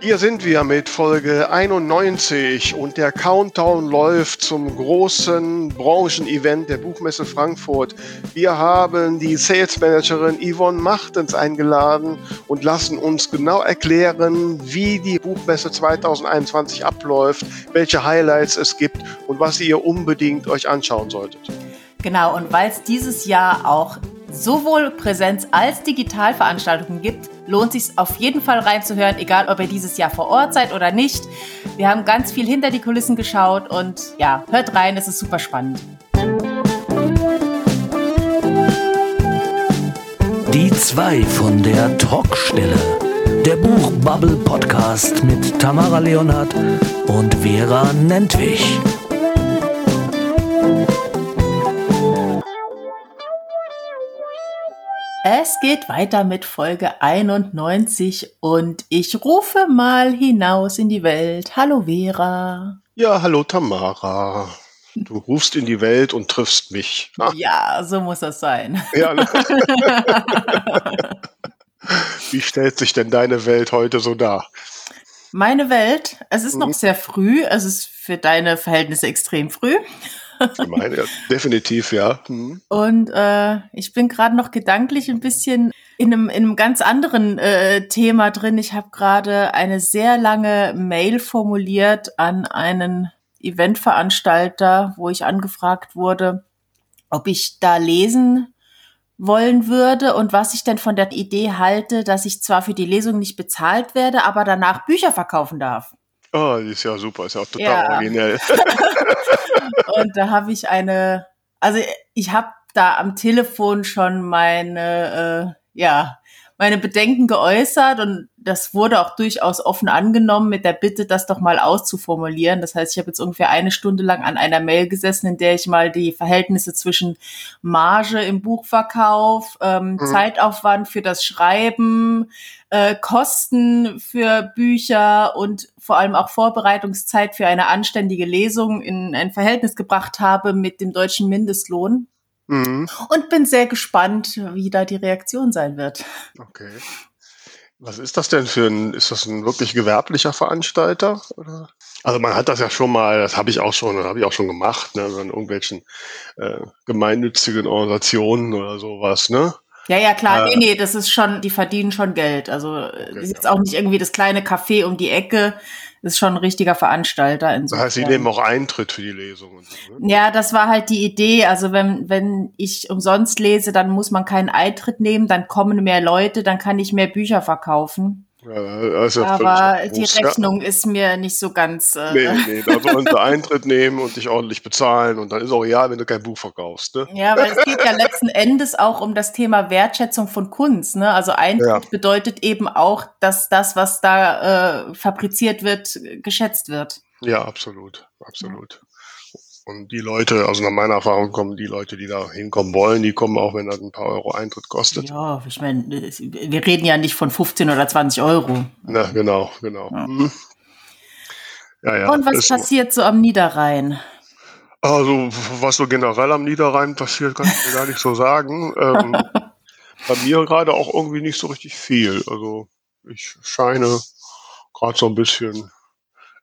Hier sind wir mit Folge 91 und der Countdown läuft zum großen Branchenevent der Buchmesse Frankfurt. Wir haben die Sales Managerin Yvonne Machtens eingeladen und lassen uns genau erklären, wie die Buchmesse 2021 abläuft, welche Highlights es gibt und was ihr unbedingt euch anschauen solltet. Genau, und weil es dieses Jahr auch sowohl Präsenz- als Digitalveranstaltungen gibt, lohnt sich auf jeden Fall reinzuhören, egal ob ihr dieses Jahr vor Ort seid oder nicht. Wir haben ganz viel hinter die Kulissen geschaut und ja, hört rein, es ist super spannend. Die zwei von der Talkstelle. Der Buchbubble Podcast mit Tamara Leonhardt und Vera Nentwich. Es geht weiter mit Folge 91 und ich rufe mal hinaus in die Welt. Hallo Vera. Ja, hallo Tamara. Du rufst in die Welt und triffst mich. Ah. Ja, so muss das sein. Ja. Wie stellt sich denn deine Welt heute so dar? Meine Welt, es ist mhm. noch sehr früh, es ist für deine Verhältnisse extrem früh. Meine, definitiv, ja. Mhm. Und äh, ich bin gerade noch gedanklich ein bisschen in einem, in einem ganz anderen äh, Thema drin. Ich habe gerade eine sehr lange Mail formuliert an einen Eventveranstalter, wo ich angefragt wurde, ob ich da lesen wollen würde und was ich denn von der Idee halte, dass ich zwar für die Lesung nicht bezahlt werde, aber danach Bücher verkaufen darf. Oh, ist ja super, ist ja auch total ja. originell. und da habe ich eine, also ich habe da am Telefon schon meine, äh, ja, meine Bedenken geäußert und das wurde auch durchaus offen angenommen mit der Bitte, das doch mal auszuformulieren. Das heißt, ich habe jetzt ungefähr eine Stunde lang an einer Mail gesessen, in der ich mal die Verhältnisse zwischen Marge im Buchverkauf, ähm, mhm. Zeitaufwand für das Schreiben, äh, Kosten für Bücher und vor allem auch Vorbereitungszeit für eine anständige Lesung in ein Verhältnis gebracht habe mit dem deutschen Mindestlohn. Mhm. Und bin sehr gespannt, wie da die Reaktion sein wird. Okay. Was ist das denn für ein, ist das ein wirklich gewerblicher Veranstalter? Oder? Also man hat das ja schon mal, das habe ich auch schon, das habe ich auch schon gemacht, ne, in irgendwelchen äh, gemeinnützigen Organisationen oder sowas, ne? Ja, ja, klar. Äh, nee, nee, das ist schon, die verdienen schon Geld. Also okay, ist jetzt auch nicht irgendwie das kleine Café um die Ecke, ist schon ein richtiger Veranstalter. Insofern. Das heißt, sie nehmen auch Eintritt für die Lesung. So, ne? Ja, das war halt die Idee. Also wenn, wenn ich umsonst lese, dann muss man keinen Eintritt nehmen, dann kommen mehr Leute, dann kann ich mehr Bücher verkaufen. Ja, also Aber die Rechnung ja. ist mir nicht so ganz. Äh nee, nee, da sollen sie Eintritt nehmen und dich ordentlich bezahlen und dann ist auch ja, wenn du kein Buch verkaufst. Ne? Ja, weil es geht ja letzten Endes auch um das Thema Wertschätzung von Kunst. Ne? Also Eintritt ja. bedeutet eben auch, dass das, was da äh, fabriziert wird, geschätzt wird. Ja, absolut, absolut. Und die Leute, also nach meiner Erfahrung kommen die Leute, die da hinkommen wollen, die kommen auch, wenn das ein paar Euro Eintritt kostet. Ja, ich meine, wir reden ja nicht von 15 oder 20 Euro. Na, genau, genau. Ja. Mhm. Ja, ja, Und was passiert so am Niederrhein? Also, was so generell am Niederrhein passiert, kann ich mir gar nicht so sagen. ähm, bei mir gerade auch irgendwie nicht so richtig viel. Also, ich scheine gerade so ein bisschen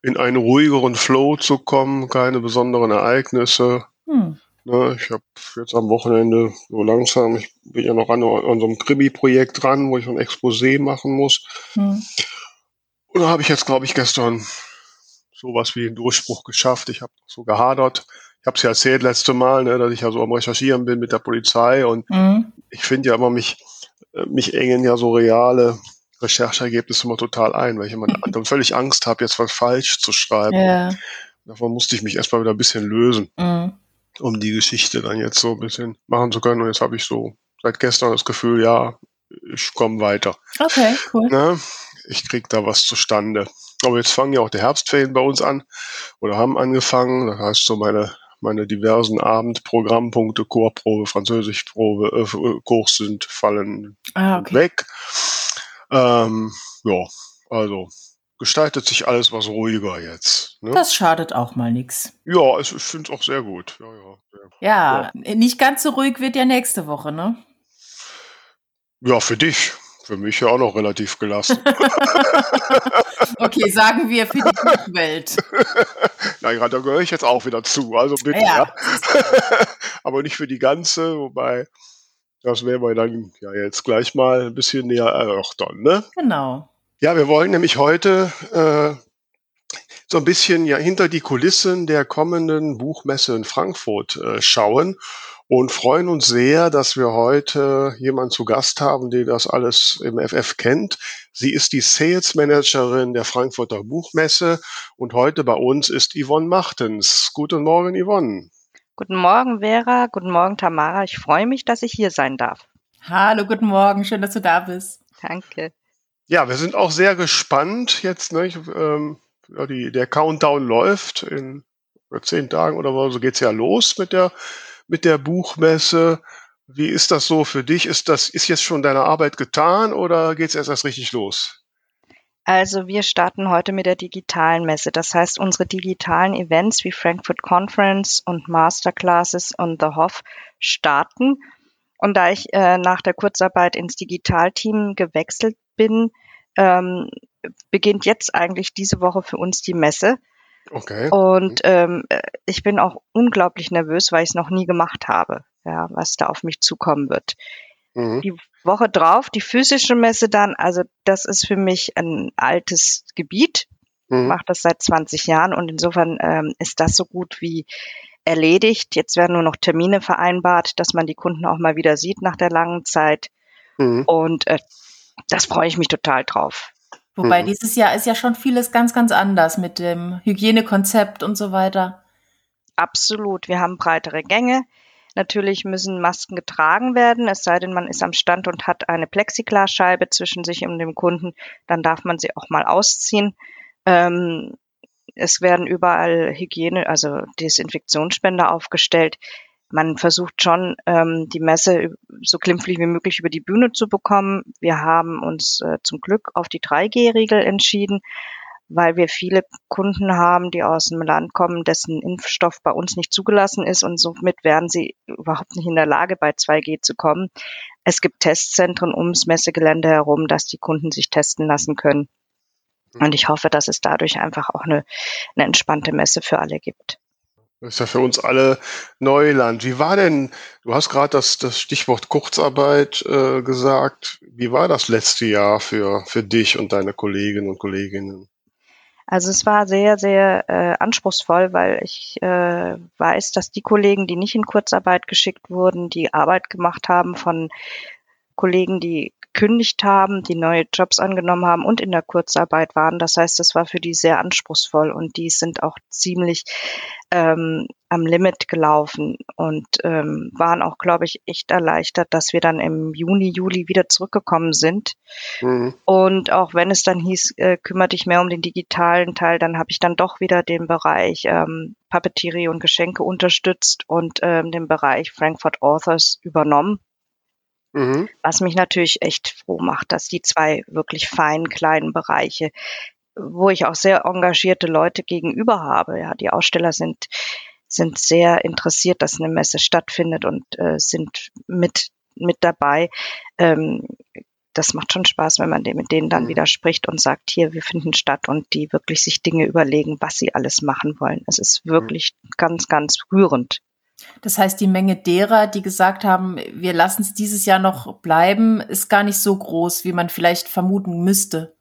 in einen ruhigeren Flow zu kommen, keine besonderen Ereignisse. Hm. Ne, ich habe jetzt am Wochenende so langsam, ich bin ja noch an, an so einem Krimi-Projekt dran, wo ich ein Exposé machen muss. Hm. Und da habe ich jetzt, glaube ich, gestern sowas wie einen Durchbruch geschafft. Ich habe so gehadert. Ich habe es ja erzählt letzte Mal, ne, dass ich ja so am Recherchieren bin mit der Polizei und hm. ich finde ja immer mich, äh, mich engen ja so reale Rechercheergebnisse immer total ein, weil ich immer dann völlig Angst habe, jetzt was falsch zu schreiben. Ja. Davon musste ich mich erstmal wieder ein bisschen lösen, mhm. um die Geschichte dann jetzt so ein bisschen machen zu können. Und jetzt habe ich so seit gestern das Gefühl, ja, ich komme weiter. Okay, cool. Ne? Ich krieg da was zustande. Aber jetzt fangen ja auch die Herbstferien bei uns an oder haben angefangen. Das heißt, so meine meine diversen Abendprogrammpunkte, Chorprobe, Französischprobe, äh, Kurs sind fallen ah, okay. weg. Ähm, ja, also gestaltet sich alles was ruhiger jetzt. Ne? Das schadet auch mal nichts. Ja, ich finde es auch sehr gut. Ja, ja, ja, ja, nicht ganz so ruhig wird ja nächste Woche, ne? Ja, für dich. Für mich ja auch noch relativ gelassen. okay, sagen wir für die. Na ja, da gehöre ich jetzt auch wieder zu, also bitte. Ja. ja. Aber nicht für die ganze, wobei das werden wir dann ja jetzt gleich mal ein bisschen näher erörtern, ne? Genau. Ja, wir wollen nämlich heute äh, so ein bisschen ja hinter die Kulissen der kommenden Buchmesse in Frankfurt äh, schauen und freuen uns sehr, dass wir heute jemanden zu Gast haben, der das alles im FF kennt. Sie ist die Sales Managerin der Frankfurter Buchmesse und heute bei uns ist Yvonne Machtens. Guten Morgen, Yvonne. Guten Morgen, Vera. Guten Morgen, Tamara. Ich freue mich, dass ich hier sein darf. Hallo, guten Morgen. Schön, dass du da bist. Danke. Ja, wir sind auch sehr gespannt jetzt. Ne? Ähm, ja, die, der Countdown läuft. In zehn Tagen oder so geht's ja los mit der, mit der Buchmesse. Wie ist das so für dich? Ist das, ist jetzt schon deine Arbeit getan oder geht's erst erst richtig los? Also wir starten heute mit der digitalen Messe. Das heißt, unsere digitalen Events wie Frankfurt Conference und Masterclasses und The Hoff starten. Und da ich äh, nach der Kurzarbeit ins Digitalteam gewechselt bin, ähm, beginnt jetzt eigentlich diese Woche für uns die Messe. Okay. Und ähm, ich bin auch unglaublich nervös, weil ich es noch nie gemacht habe, ja, was da auf mich zukommen wird. Mhm. Die Woche drauf, die physische Messe dann, also das ist für mich ein altes Gebiet, mhm. mache das seit 20 Jahren und insofern ähm, ist das so gut wie erledigt. Jetzt werden nur noch Termine vereinbart, dass man die Kunden auch mal wieder sieht nach der langen Zeit. Mhm. Und äh, das freue ich mich total drauf. Wobei mhm. dieses Jahr ist ja schon vieles ganz, ganz anders mit dem Hygienekonzept und so weiter. Absolut. Wir haben breitere Gänge. Natürlich müssen Masken getragen werden, es sei denn, man ist am Stand und hat eine Plexiglasscheibe zwischen sich und dem Kunden, dann darf man sie auch mal ausziehen. Ähm, es werden überall Hygiene, also Desinfektionsspender aufgestellt man versucht schon, ähm, die Messe so glimpflich wie möglich über die Bühne zu bekommen. Wir haben uns äh, zum Glück auf die 3G-Regel entschieden, weil wir viele Kunden haben, die aus einem Land kommen, dessen Impfstoff bei uns nicht zugelassen ist und somit wären sie überhaupt nicht in der Lage, bei 2G zu kommen. Es gibt Testzentren ums Messegelände herum, dass die Kunden sich testen lassen können. Und ich hoffe, dass es dadurch einfach auch eine, eine entspannte Messe für alle gibt. Das ist ja für uns alle Neuland. Wie war denn, du hast gerade das, das Stichwort Kurzarbeit äh, gesagt. Wie war das letzte Jahr für, für dich und deine Kolleginnen und Kolleginnen? Also es war sehr, sehr äh, anspruchsvoll, weil ich äh, weiß, dass die Kollegen, die nicht in Kurzarbeit geschickt wurden, die Arbeit gemacht haben von Kollegen, die gekündigt haben, die neue Jobs angenommen haben und in der Kurzarbeit waren. Das heißt, das war für die sehr anspruchsvoll und die sind auch ziemlich ähm, am Limit gelaufen und ähm, waren auch, glaube ich, echt erleichtert, dass wir dann im Juni, Juli wieder zurückgekommen sind. Mhm. Und auch wenn es dann hieß, äh, kümmere dich mehr um den digitalen Teil, dann habe ich dann doch wieder den Bereich ähm, Papeterie und Geschenke unterstützt und ähm, den Bereich Frankfurt Authors übernommen. Mhm. Was mich natürlich echt froh macht, dass die zwei wirklich feinen kleinen Bereiche, wo ich auch sehr engagierte Leute gegenüber habe. Ja, die Aussteller sind sind sehr interessiert, dass eine Messe stattfindet und äh, sind mit mit dabei. Ähm, das macht schon Spaß, wenn man mit denen dann mhm. wieder spricht und sagt, hier, wir finden statt und die wirklich sich Dinge überlegen, was sie alles machen wollen. Es ist mhm. wirklich ganz, ganz rührend. Das heißt, die Menge derer, die gesagt haben, wir lassen es dieses Jahr noch bleiben, ist gar nicht so groß, wie man vielleicht vermuten müsste.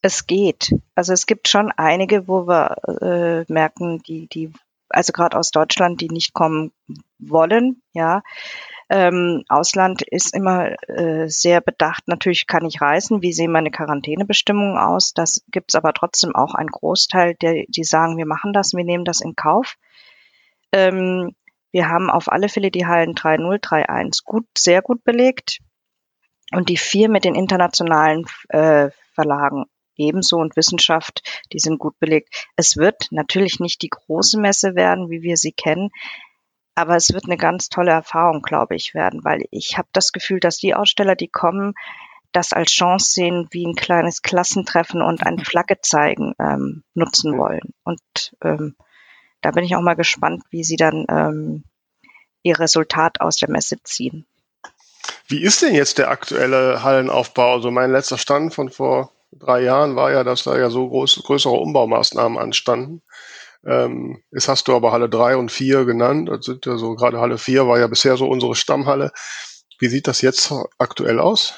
Es geht. Also es gibt schon einige, wo wir äh, merken, die, die, also gerade aus Deutschland, die nicht kommen wollen, ja. Ähm, Ausland ist immer äh, sehr bedacht. Natürlich kann ich reisen. Wie sehen meine Quarantänebestimmungen aus? Das gibt es aber trotzdem auch einen Großteil, der, die sagen, wir machen das, wir nehmen das in Kauf. Ähm, wir haben auf alle Fälle die Hallen 3.0, 3.1 gut, sehr gut belegt und die vier mit den internationalen äh, Verlagen ebenso und Wissenschaft, die sind gut belegt. Es wird natürlich nicht die große Messe werden, wie wir sie kennen, aber es wird eine ganz tolle Erfahrung, glaube ich, werden, weil ich habe das Gefühl, dass die Aussteller, die kommen, das als Chance sehen, wie ein kleines Klassentreffen und ein Flagge zeigen ähm, nutzen wollen. Und ähm, da bin ich auch mal gespannt, wie sie dann ähm, ihr Resultat aus der Messe ziehen. Wie ist denn jetzt der aktuelle Hallenaufbau? Also mein letzter Stand von vor drei Jahren war ja, dass da ja so groß, größere Umbaumaßnahmen anstanden. Ähm, jetzt hast du aber Halle 3 und 4 genannt. Das sind ja so, gerade Halle 4 war ja bisher so unsere Stammhalle. Wie sieht das jetzt aktuell aus?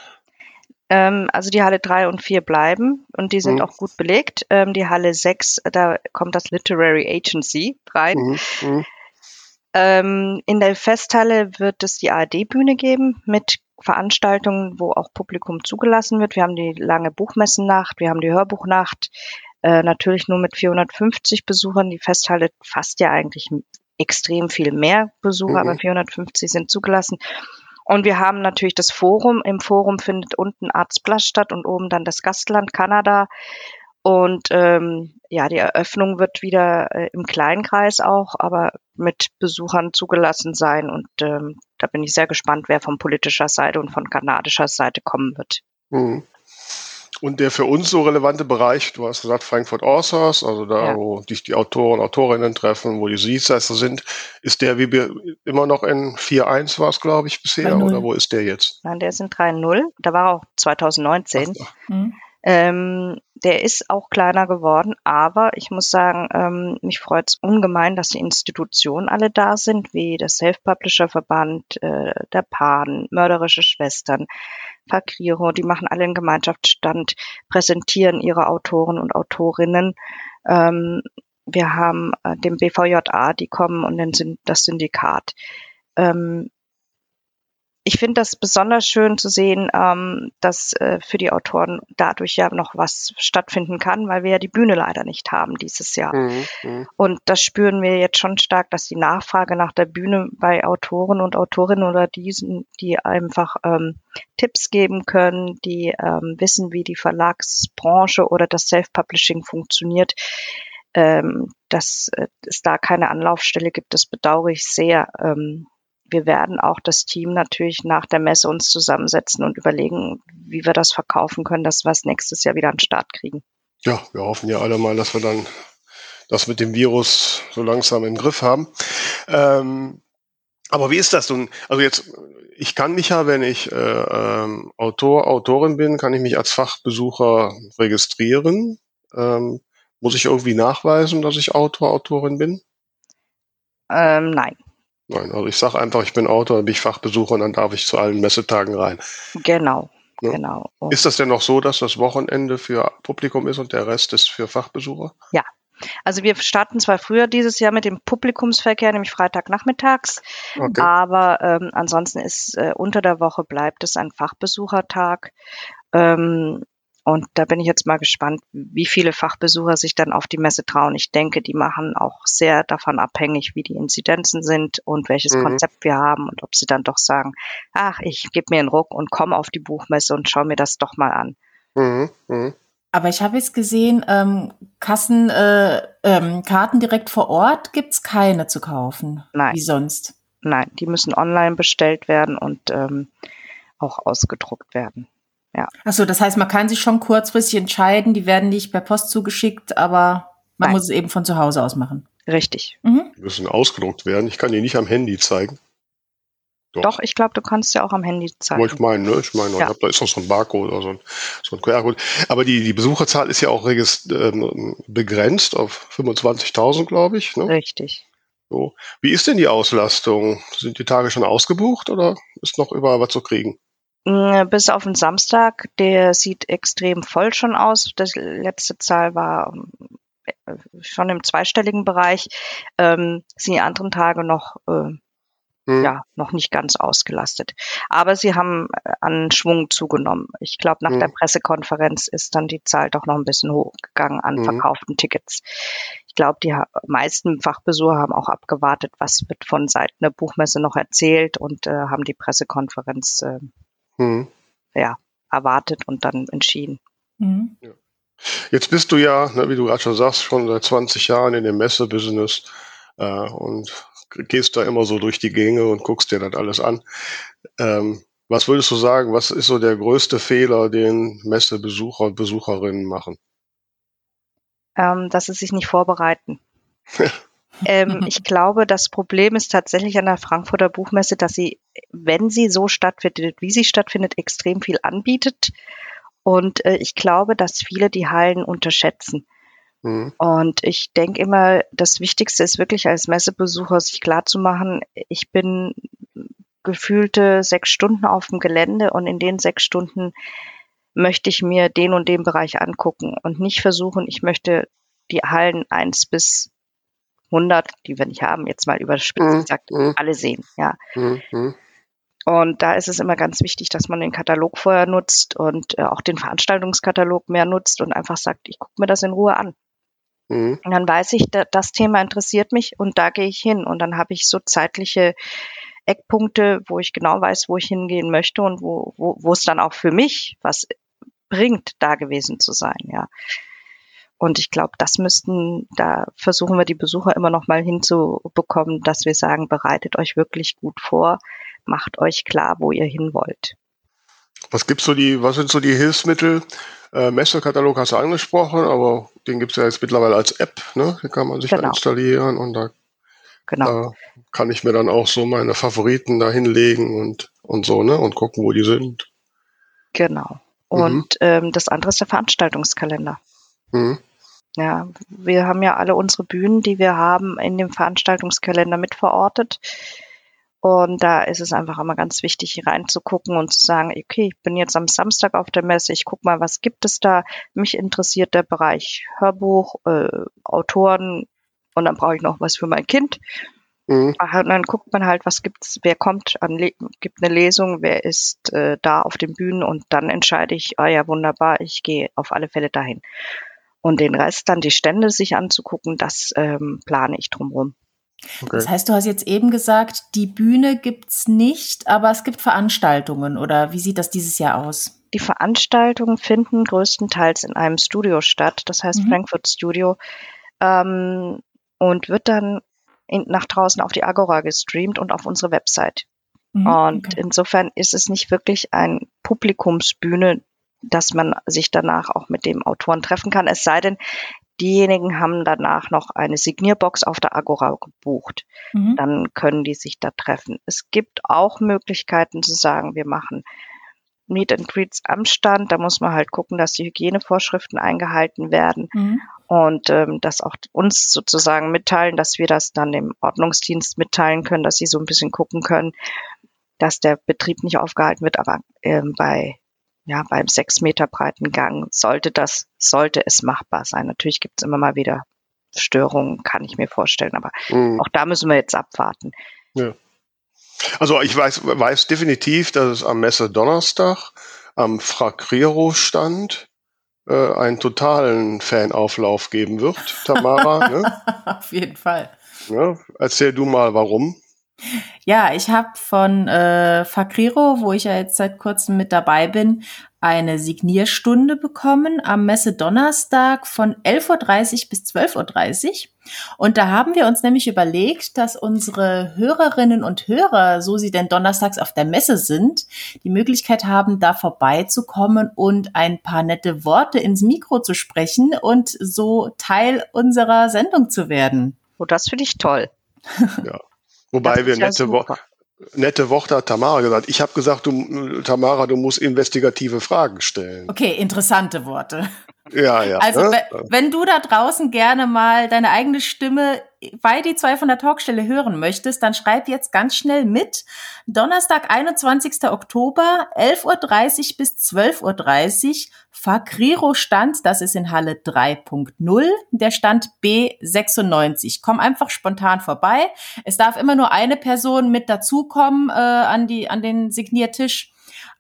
Ähm, also die Halle 3 und 4 bleiben und die sind Mhm. auch gut belegt. Ähm, die Halle 6, da kommt das Literary Agency rein. Mhm. Mhm. Ähm, in der Festhalle wird es die ARD-Bühne geben mit Veranstaltungen, wo auch Publikum zugelassen wird. Wir haben die lange Buchmessennacht, wir haben die Hörbuchnacht, äh, natürlich nur mit 450 Besuchern. Die Festhalle fasst ja eigentlich extrem viel mehr Besucher, Mhm. aber 450 sind zugelassen. Und wir haben natürlich das Forum. Im Forum findet unten Arztplatz statt und oben dann das Gastland Kanada. Und ähm, ja, die Eröffnung wird wieder äh, im Kleinkreis auch, aber mit Besuchern zugelassen sein. Und ähm, da bin ich sehr gespannt, wer von politischer Seite und von kanadischer Seite kommen wird. Mhm. Und der für uns so relevante Bereich, du hast gesagt Frankfurt Authors, also da, Ja. wo dich die Autoren, Autorinnen treffen, wo die Siegsätze sind, ist der wie wir immer noch in 4.1 war es, glaube ich, bisher, 3.0. oder wo ist der jetzt? Nein, der ist in 3.0. Da war er auch 2019. Ach, Mhm. Ähm, der ist auch kleiner geworden, aber ich muss sagen, ähm, mich freut es ungemein, dass die Institutionen alle da sind, wie der Self-Publisher-Verband, äh, der PAN, Mörderische Schwestern, Fakriro, die machen alle einen Gemeinschaftsstand, präsentieren ihre Autoren und Autorinnen. Ähm, wir haben äh, den BVJA, die kommen und dann sind das Syndikat. Ähm, ich finde das besonders schön zu sehen, ähm, dass äh, für die Autoren dadurch ja noch was stattfinden kann, weil wir ja die Bühne leider nicht haben dieses Jahr. Mhm. Mhm. Und das spüren wir jetzt schon stark, dass die Nachfrage nach der Bühne bei Autoren und Autorinnen oder diesen, die einfach ähm, Tipps geben können, die ähm, wissen, wie die Verlagsbranche oder das Self-Publishing funktioniert, ähm, dass äh, es da keine Anlaufstelle gibt, das bedauere ich sehr. Ähm, wir werden auch das Team natürlich nach der Messe uns zusammensetzen und überlegen, wie wir das verkaufen können, dass wir es nächstes Jahr wieder an den Start kriegen. Ja, wir hoffen ja alle mal, dass wir dann das mit dem Virus so langsam im Griff haben. Ähm, aber wie ist das nun? Also jetzt, ich kann mich ja, wenn ich äh, ähm, Autor, Autorin bin, kann ich mich als Fachbesucher registrieren. Ähm, muss ich irgendwie nachweisen, dass ich Autor, Autorin bin? Ähm, nein, Nein, also ich sage einfach, ich bin Autor, dann bin ich Fachbesucher und dann darf ich zu allen Messetagen rein. genau, Ja. genau. Und Ist das denn noch so, dass das Wochenende für Publikum ist und der Rest ist für Fachbesucher? Also wir starten zwar früher dieses Jahr mit dem Publikumsverkehr, nämlich Freitagnachmittags, Okay. aber ähm, ansonsten ist äh, unter der Woche bleibt es ein Fachbesuchertag. Ähm, und da bin ich jetzt mal gespannt, wie viele Fachbesucher sich dann auf die Messe trauen. Ich denke, die machen auch sehr davon abhängig, wie die Inzidenzen sind und welches Mhm. Konzept wir haben und ob sie dann doch sagen, ach, ich gebe mir einen Ruck und komme auf die Buchmesse und schaue mir das doch mal an. Mhm. Mhm. Aber ich habe jetzt gesehen, ähm, Kassen, äh, ähm, Karten direkt vor Ort gibt's keine zu kaufen. Nein. Wie sonst. Nein, die müssen online bestellt werden und ähm, auch ausgedruckt werden. Achso, das heißt, man kann sich schon kurzfristig entscheiden, die werden nicht per Post zugeschickt, aber man Nein. muss es eben von zu Hause aus machen. Richtig. Mhm. Die müssen ausgedruckt werden. Ich kann die nicht am Handy zeigen. Doch. Doch, ich glaube, du kannst ja auch am Handy zeigen. Aber ich meine, ne? Ich meine, Ja. da ist noch so ein Barcode oder so ein, so ein QR-Code. Aber die, die Besucherzahl ist ja auch ähm, begrenzt auf 25.000, glaube ich. Ne? Richtig. So. Wie ist denn die Auslastung? Sind die Tage schon ausgebucht oder ist noch überall was zu kriegen? Mm, Bis auf den Samstag, der sieht extrem voll schon aus. Das letzte Zahl war äh, schon im zweistelligen Bereich. Ähm, sind die anderen Tage noch, äh, Hm. ja, noch nicht ganz ausgelastet. Aber sie haben äh, an Schwung zugenommen. Ich glaube, nach Hm. der Pressekonferenz ist dann die Zahl doch noch ein bisschen hochgegangen an Hm. verkauften Tickets. Ich glaube, die meisten Fachbesucher haben auch abgewartet, was wird von Seiten der Buchmesse noch erzählt und äh, haben die Pressekonferenz äh, Hm. ja, erwartet und dann entschieden. Mhm. Jetzt bist du ja, ne, wie du gerade schon sagst, schon seit 20 Jahren in dem Messebusiness äh, und gehst da immer so durch die Gänge und guckst dir das alles an. Ähm, was würdest du sagen, was ist so der größte Fehler, den Messebesucher und Besucherinnen machen? Ähm, dass sie sich nicht vorbereiten. ähm, ich glaube, das Problem ist tatsächlich an der Frankfurter Buchmesse, dass sie, wenn sie so stattfindet, wie sie stattfindet, extrem viel anbietet Und äh, ich glaube, dass viele die Hallen unterschätzen. Mhm. Und ich denke immer, das Wichtigste ist wirklich als Messebesucher sich klarzumachen, ich bin gefühlte sechs Stunden auf dem Gelände und in den sechs Stunden möchte ich mir den und den Bereich angucken und nicht versuchen, ich möchte die Hallen eins bis 100, die wir nicht haben, jetzt mal überspitzt mhm. gesagt, mhm. alle sehen, ja. Mhm. mhm. Und da ist es immer ganz wichtig, dass man den Katalog vorher nutzt und äh, auch den Veranstaltungskatalog mehr nutzt und einfach sagt, ich gucke mir das in Ruhe an. Mhm. Und dann weiß ich, da, das Thema interessiert mich und da gehe ich hin. Und dann habe ich so zeitliche Eckpunkte, wo ich genau weiß, wo ich hingehen möchte und wo, wo, wo es dann auch für mich was bringt, da gewesen zu sein, ja. Und ich glaube, das müssten, da versuchen wir die Besucher immer noch mal hinzubekommen, dass wir sagen, bereitet euch wirklich gut vor, macht euch klar, wo ihr hin wollt. Was gibt's so die, was sind so die Hilfsmittel? Äh, Messekatalog hast du angesprochen, aber den gibt's ja jetzt mittlerweile als App, ne? Den kann man sich genau. installieren und da, genau. da kann ich mir dann auch so meine Favoriten da hinlegen und, und so, ne? Und gucken, wo die sind. Genau. Mhm. Und mhm. ähm, das andere ist der Veranstaltungskalender. Mhm. Ja, wir haben ja alle unsere Bühnen, die wir haben, in dem Veranstaltungskalender mitverortet. Und da ist es einfach immer ganz wichtig, hier reinzugucken und zu sagen, okay, ich bin jetzt am Samstag auf der Messe, ich gucke mal, was gibt es da. Mich interessiert der Bereich Hörbuch, äh, Autoren und dann brauche ich noch was für mein Kind. Mhm. Und dann guckt man halt, was gibt's, wer kommt an, gibt eine Lesung, wer ist äh, da auf den Bühnen und dann entscheide ich, ah ja, wunderbar, ich gehe auf alle Fälle dahin. Und den Rest dann die Stände sich anzugucken, das ähm, plane ich drumherum. Okay. Das heißt, du hast jetzt eben gesagt, die Bühne gibt's nicht, aber es gibt Veranstaltungen oder wie sieht das dieses Jahr aus? Die Veranstaltungen finden größtenteils in einem Studio statt, das heißt mhm. Frankfurt Studio, ähm, und wird dann in, nach draußen auf die Agora gestreamt und auf unsere Website. Mhm, und okay. insofern ist es nicht wirklich ein Publikumsbühne, dass man sich danach auch mit dem Autoren treffen kann. Es sei denn, diejenigen haben danach noch eine Signierbox auf der Agora gebucht. Mhm. Dann können die sich da treffen. Es gibt auch Möglichkeiten zu sagen, wir machen Meet and Greets am Stand. Da muss man halt gucken, dass die Hygienevorschriften eingehalten werden mhm. und ähm, das auch uns sozusagen mitteilen, dass wir das dann dem Ordnungsdienst mitteilen können, dass sie so ein bisschen gucken können, dass der Betrieb nicht aufgehalten wird. Aber ähm, bei ja, beim sechs Meter breiten Gang sollte das, sollte es machbar sein. Natürlich gibt es immer mal wieder Störungen, kann ich mir vorstellen, aber mhm. auch da müssen wir jetzt abwarten. Ja. Also ich weiß, weiß definitiv, dass es am Messe Donnerstag am Fracriero stand äh, einen totalen Fanauflauf geben wird, Tamara. ne? Auf jeden Fall. Ja, erzähl du mal, warum. Ja, ich habe von äh, Fakriro, wo ich ja jetzt seit kurzem mit dabei bin, eine Signierstunde bekommen am Messe Donnerstag von 11.30 Uhr bis 12.30 Uhr. Und da haben wir uns nämlich überlegt, dass unsere Hörerinnen und Hörer, so sie denn donnerstags auf der Messe sind, die Möglichkeit haben, da vorbeizukommen und ein paar nette Worte ins Mikro zu sprechen und so Teil unserer Sendung zu werden. Oh, das finde ich toll. Ja. Wobei wir nette, Wo nette Worte hat Tamara gesagt. Ich habe gesagt, du, Tamara, du musst investigative Fragen stellen. Okay, interessante Worte. Ja, ja. Also, ne? wenn du da draußen gerne mal deine eigene Stimme bei die zwei von der Talkstelle hören möchtest, dann schreib jetzt ganz schnell mit. Donnerstag, 21. Oktober, 11.30 Uhr bis 12.30 Uhr, Fakriro Stand, das ist in Halle 3.0, der Stand B96. Komm einfach spontan vorbei. Es darf immer nur eine Person mit dazukommen äh, an, die, an den Signiertisch,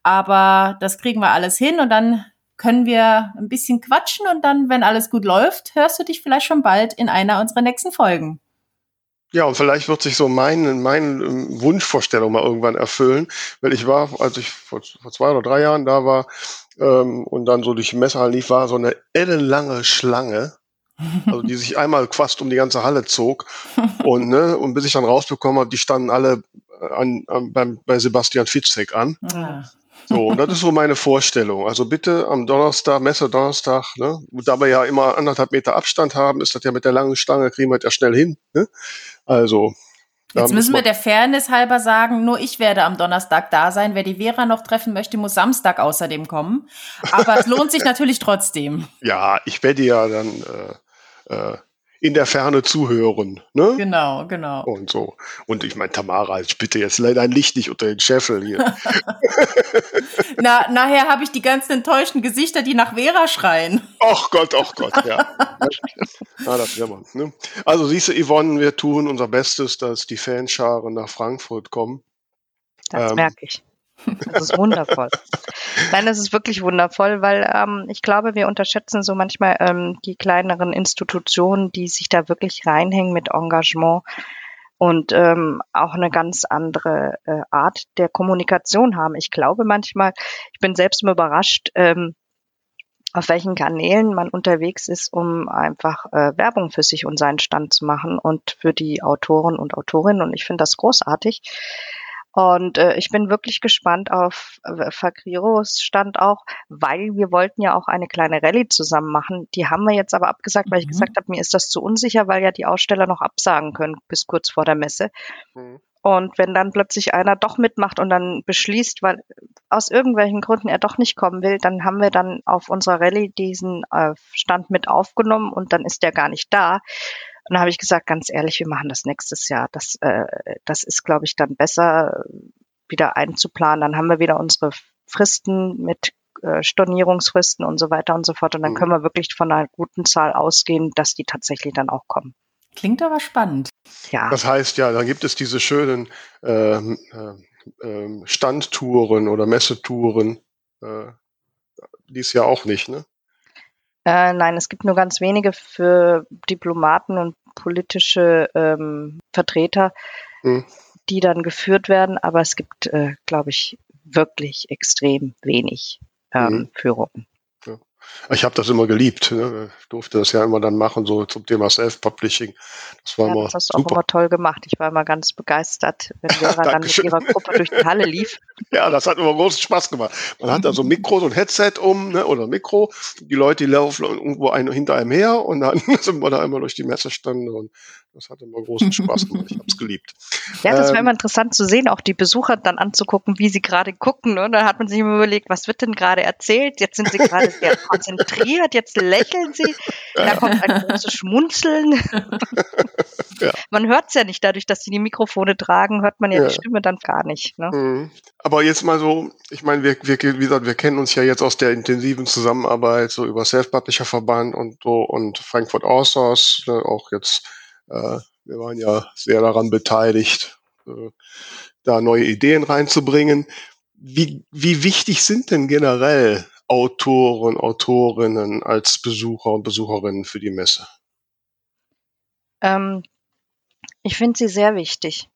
aber das kriegen wir alles hin und dann können wir ein bisschen quatschen und dann, wenn alles gut läuft, hörst du dich vielleicht schon bald in einer unserer nächsten Folgen. Ja, und vielleicht wird sich so mein, mein ähm, Wunschvorstellung mal irgendwann erfüllen, weil ich war, als ich vor, vor zwei oder drei Jahren da war ähm, und dann so durch die Messehalle lief, war so eine ellenlange Schlange, also die sich einmal fast um die ganze Halle zog und ne, und bis ich dann rausbekommen habe, die standen alle äh, an, an beim, bei Sebastian Fitzek an. Ja. So, und das ist so meine Vorstellung. Also bitte am Donnerstag, Messe Donnerstag, ne, da wir ja immer anderthalb Meter Abstand haben, ist das ja mit der langen Stange, kriegen wir das ja schnell hin. Ne? Also. Jetzt müssen wir der Fairness halber sagen, nur ich werde am Donnerstag da sein. Wer die Vera noch treffen möchte, muss Samstag außerdem kommen. Aber es lohnt sich natürlich trotzdem. Ja, ich werde ja dann äh, äh, in der Ferne zuhören. Ne? Genau, genau. Und so. Und ich meine, Tamara, ich bitte jetzt dein Licht nicht unter den Scheffel hier. Na, nachher habe ich die ganzen enttäuschten Gesichter, die nach Vera schreien. Ach Gott, ach Gott, ja. Na, das wäre man. Ne? Also siehst du, Yvonne, wir tun unser Bestes, dass die Fanscharen nach Frankfurt kommen. Das ähm, merke ich. Das ist wundervoll. Nein, es ist wirklich wundervoll, weil ähm, ich glaube, wir unterschätzen so manchmal ähm, die kleineren Institutionen, die sich da wirklich reinhängen mit Engagement und ähm, auch eine ganz andere äh, Art der Kommunikation haben. Ich glaube manchmal, ich bin selbst mal überrascht, ähm, auf welchen Kanälen man unterwegs ist, um einfach äh, Werbung für sich und seinen Stand zu machen und für die Autoren und Autorinnen. Und ich finde das großartig. Und äh, ich bin wirklich gespannt auf äh, Fakriros Stand auch, weil wir wollten ja auch eine kleine Rallye zusammen machen. Die haben wir jetzt aber abgesagt, weil ich mhm. gesagt habe, mir ist das zu unsicher, weil ja die Aussteller noch absagen können bis kurz vor der Messe. Mhm. Und wenn dann plötzlich einer doch mitmacht und dann beschließt, weil aus irgendwelchen Gründen er doch nicht kommen will, dann haben wir dann auf unserer Rallye diesen äh, Stand mit aufgenommen und dann ist der gar nicht da. Und dann habe ich gesagt, ganz ehrlich, wir machen das nächstes Jahr. Das, äh, das ist, glaube ich, dann besser wieder einzuplanen. Dann haben wir wieder unsere Fristen mit äh, Stornierungsfristen und so weiter und so fort. Und dann mhm. können wir wirklich von einer guten Zahl ausgehen, dass die tatsächlich dann auch kommen. Klingt aber spannend. Ja. Das heißt ja, dann gibt es diese schönen ähm, äh, äh, Standtouren oder Messetouren. Äh, dies ja auch nicht, ne? Äh, nein, es gibt nur ganz wenige für Diplomaten und politische ähm, Vertreter, mhm. die dann geführt werden, aber es gibt, äh, glaube ich, wirklich extrem wenig ähm, mhm. Führungen. Ich habe das immer geliebt. Ne? Ich durfte das ja immer dann machen, so zum Thema Self-Publishing. Das war ja, immer das hast du auch immer toll gemacht. Ich war immer ganz begeistert, wenn Vera dann mit ihrer Gruppe durch die Halle lief. Ja, das hat immer großen Spaß gemacht. Man hat da so ein Mikro, so ein Headset um ne? oder ein Mikro. Die Leute, die laufen irgendwo ein, hinter einem her und dann sind wir da immer durch die Messestände und das hat immer großen Spaß gemacht. Ich habe es geliebt. Ja, das war ähm, immer interessant zu sehen, auch die Besucher dann anzugucken, wie sie gerade gucken. Ne? Und dann hat man sich immer überlegt, was wird denn gerade erzählt? Jetzt sind sie gerade sehr konzentriert, jetzt lächeln sie. Da kommt ein großes Schmunzeln. ja. Man hört es ja nicht, dadurch, dass sie die Mikrofone tragen, hört man ja, ja. die Stimme dann gar nicht. Ne? Mhm. Aber jetzt mal so, ich meine, wir, wir, wie gesagt, wir kennen uns ja jetzt aus der intensiven Zusammenarbeit so über Self-Publisher Verband und so und Frankfurt Authors, ne, auch jetzt äh, wir waren ja sehr daran beteiligt, äh, da neue Ideen reinzubringen. Wie, wie wichtig sind denn generell Autoren, Autorinnen als Besucher und Besucherinnen für die Messe? Ähm, ich finde sie sehr wichtig.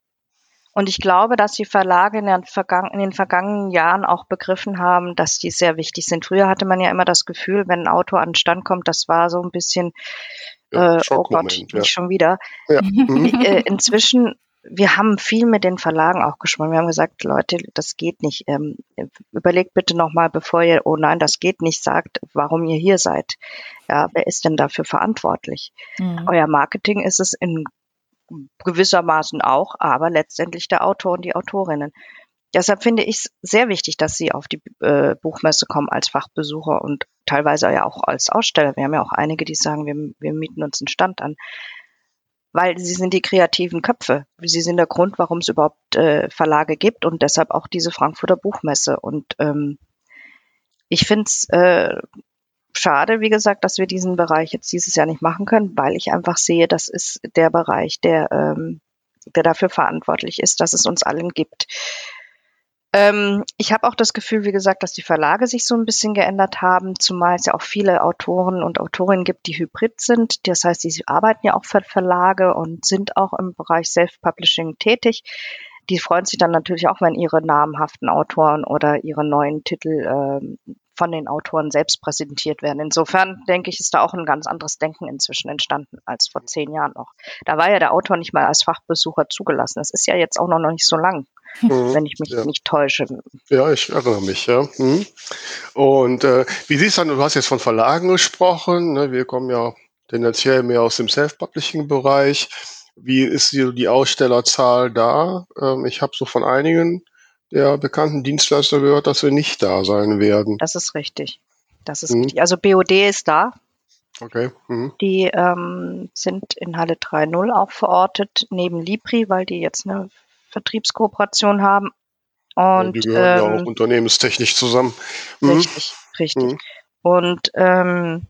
Und ich glaube, dass die Verlage in den, in den, vergangenen Jahren auch begriffen haben, dass die sehr wichtig sind. Früher hatte man ja immer das Gefühl, wenn ein Autor an den Stand kommt, das war so ein bisschen ja, äh, oh Gott, nicht ja. schon wieder. Ja. Mhm. Äh, inzwischen, wir haben viel mit den Verlagen auch gesprochen. Wir haben gesagt, Leute, das geht nicht. Ähm, überlegt bitte nochmal, bevor ihr, oh nein, das geht nicht, sagt, warum ihr hier seid. Ja, wer ist denn dafür verantwortlich? Mhm. Euer Marketing ist es in gewissermaßen auch, aber letztendlich der Autor und die Autorinnen. Deshalb finde ich es sehr wichtig, dass Sie auf die äh, Buchmesse kommen als Fachbesucher und teilweise ja auch als Aussteller. Wir haben ja auch einige, die sagen, wir, wir mieten uns einen Stand an. Weil sie sind die kreativen Köpfe. Sie sind der Grund, warum es überhaupt äh, Verlage gibt und deshalb auch diese Frankfurter Buchmesse. Und ähm, ich finde es äh, schade, wie gesagt, dass wir diesen Bereich jetzt dieses Jahr nicht machen können, weil ich einfach sehe, das ist der Bereich, der, ähm, der dafür verantwortlich ist, dass es uns allen gibt. Ähm, ich habe auch das Gefühl, wie gesagt, dass die Verlage sich so ein bisschen geändert haben, zumal es ja auch viele Autoren und Autorinnen gibt, die hybrid sind. Das heißt, sie arbeiten ja auch für Verlage und sind auch im Bereich Self-Publishing tätig. Die freuen sich dann natürlich auch, wenn ihre namhaften Autoren oder ihre neuen Titel ähm, von den Autoren selbst präsentiert werden. Insofern denke ich, ist da auch ein ganz anderes Denken inzwischen entstanden als vor zehn Jahren noch. Da war ja der Autor nicht mal als Fachbesucher zugelassen. Das ist ja jetzt auch noch nicht so lang, mhm, wenn ich mich ja. nicht täusche. Ja, ich erinnere mich, ja. Mhm. Und äh, wie siehst du, du hast jetzt von Verlagen gesprochen. Ne? Wir kommen ja tendenziell mehr aus dem Self-Publishing-Bereich. Wie ist die, die Ausstellerzahl da? Ähm, ich habe so von einigen der bekannten Dienstleister gehört, dass wir nicht da sein werden. Das ist richtig. Das ist mhm. richtig. Also BOD ist da. Okay. Mhm. Die ähm, sind in Halle 3.0 auch verortet, neben Libri, weil die jetzt eine Vertriebskooperation haben. Und, die gehören ähm, ja auch ähm, unternehmenstechnisch zusammen. Mhm. Richtig, richtig. Mhm. Und ähm,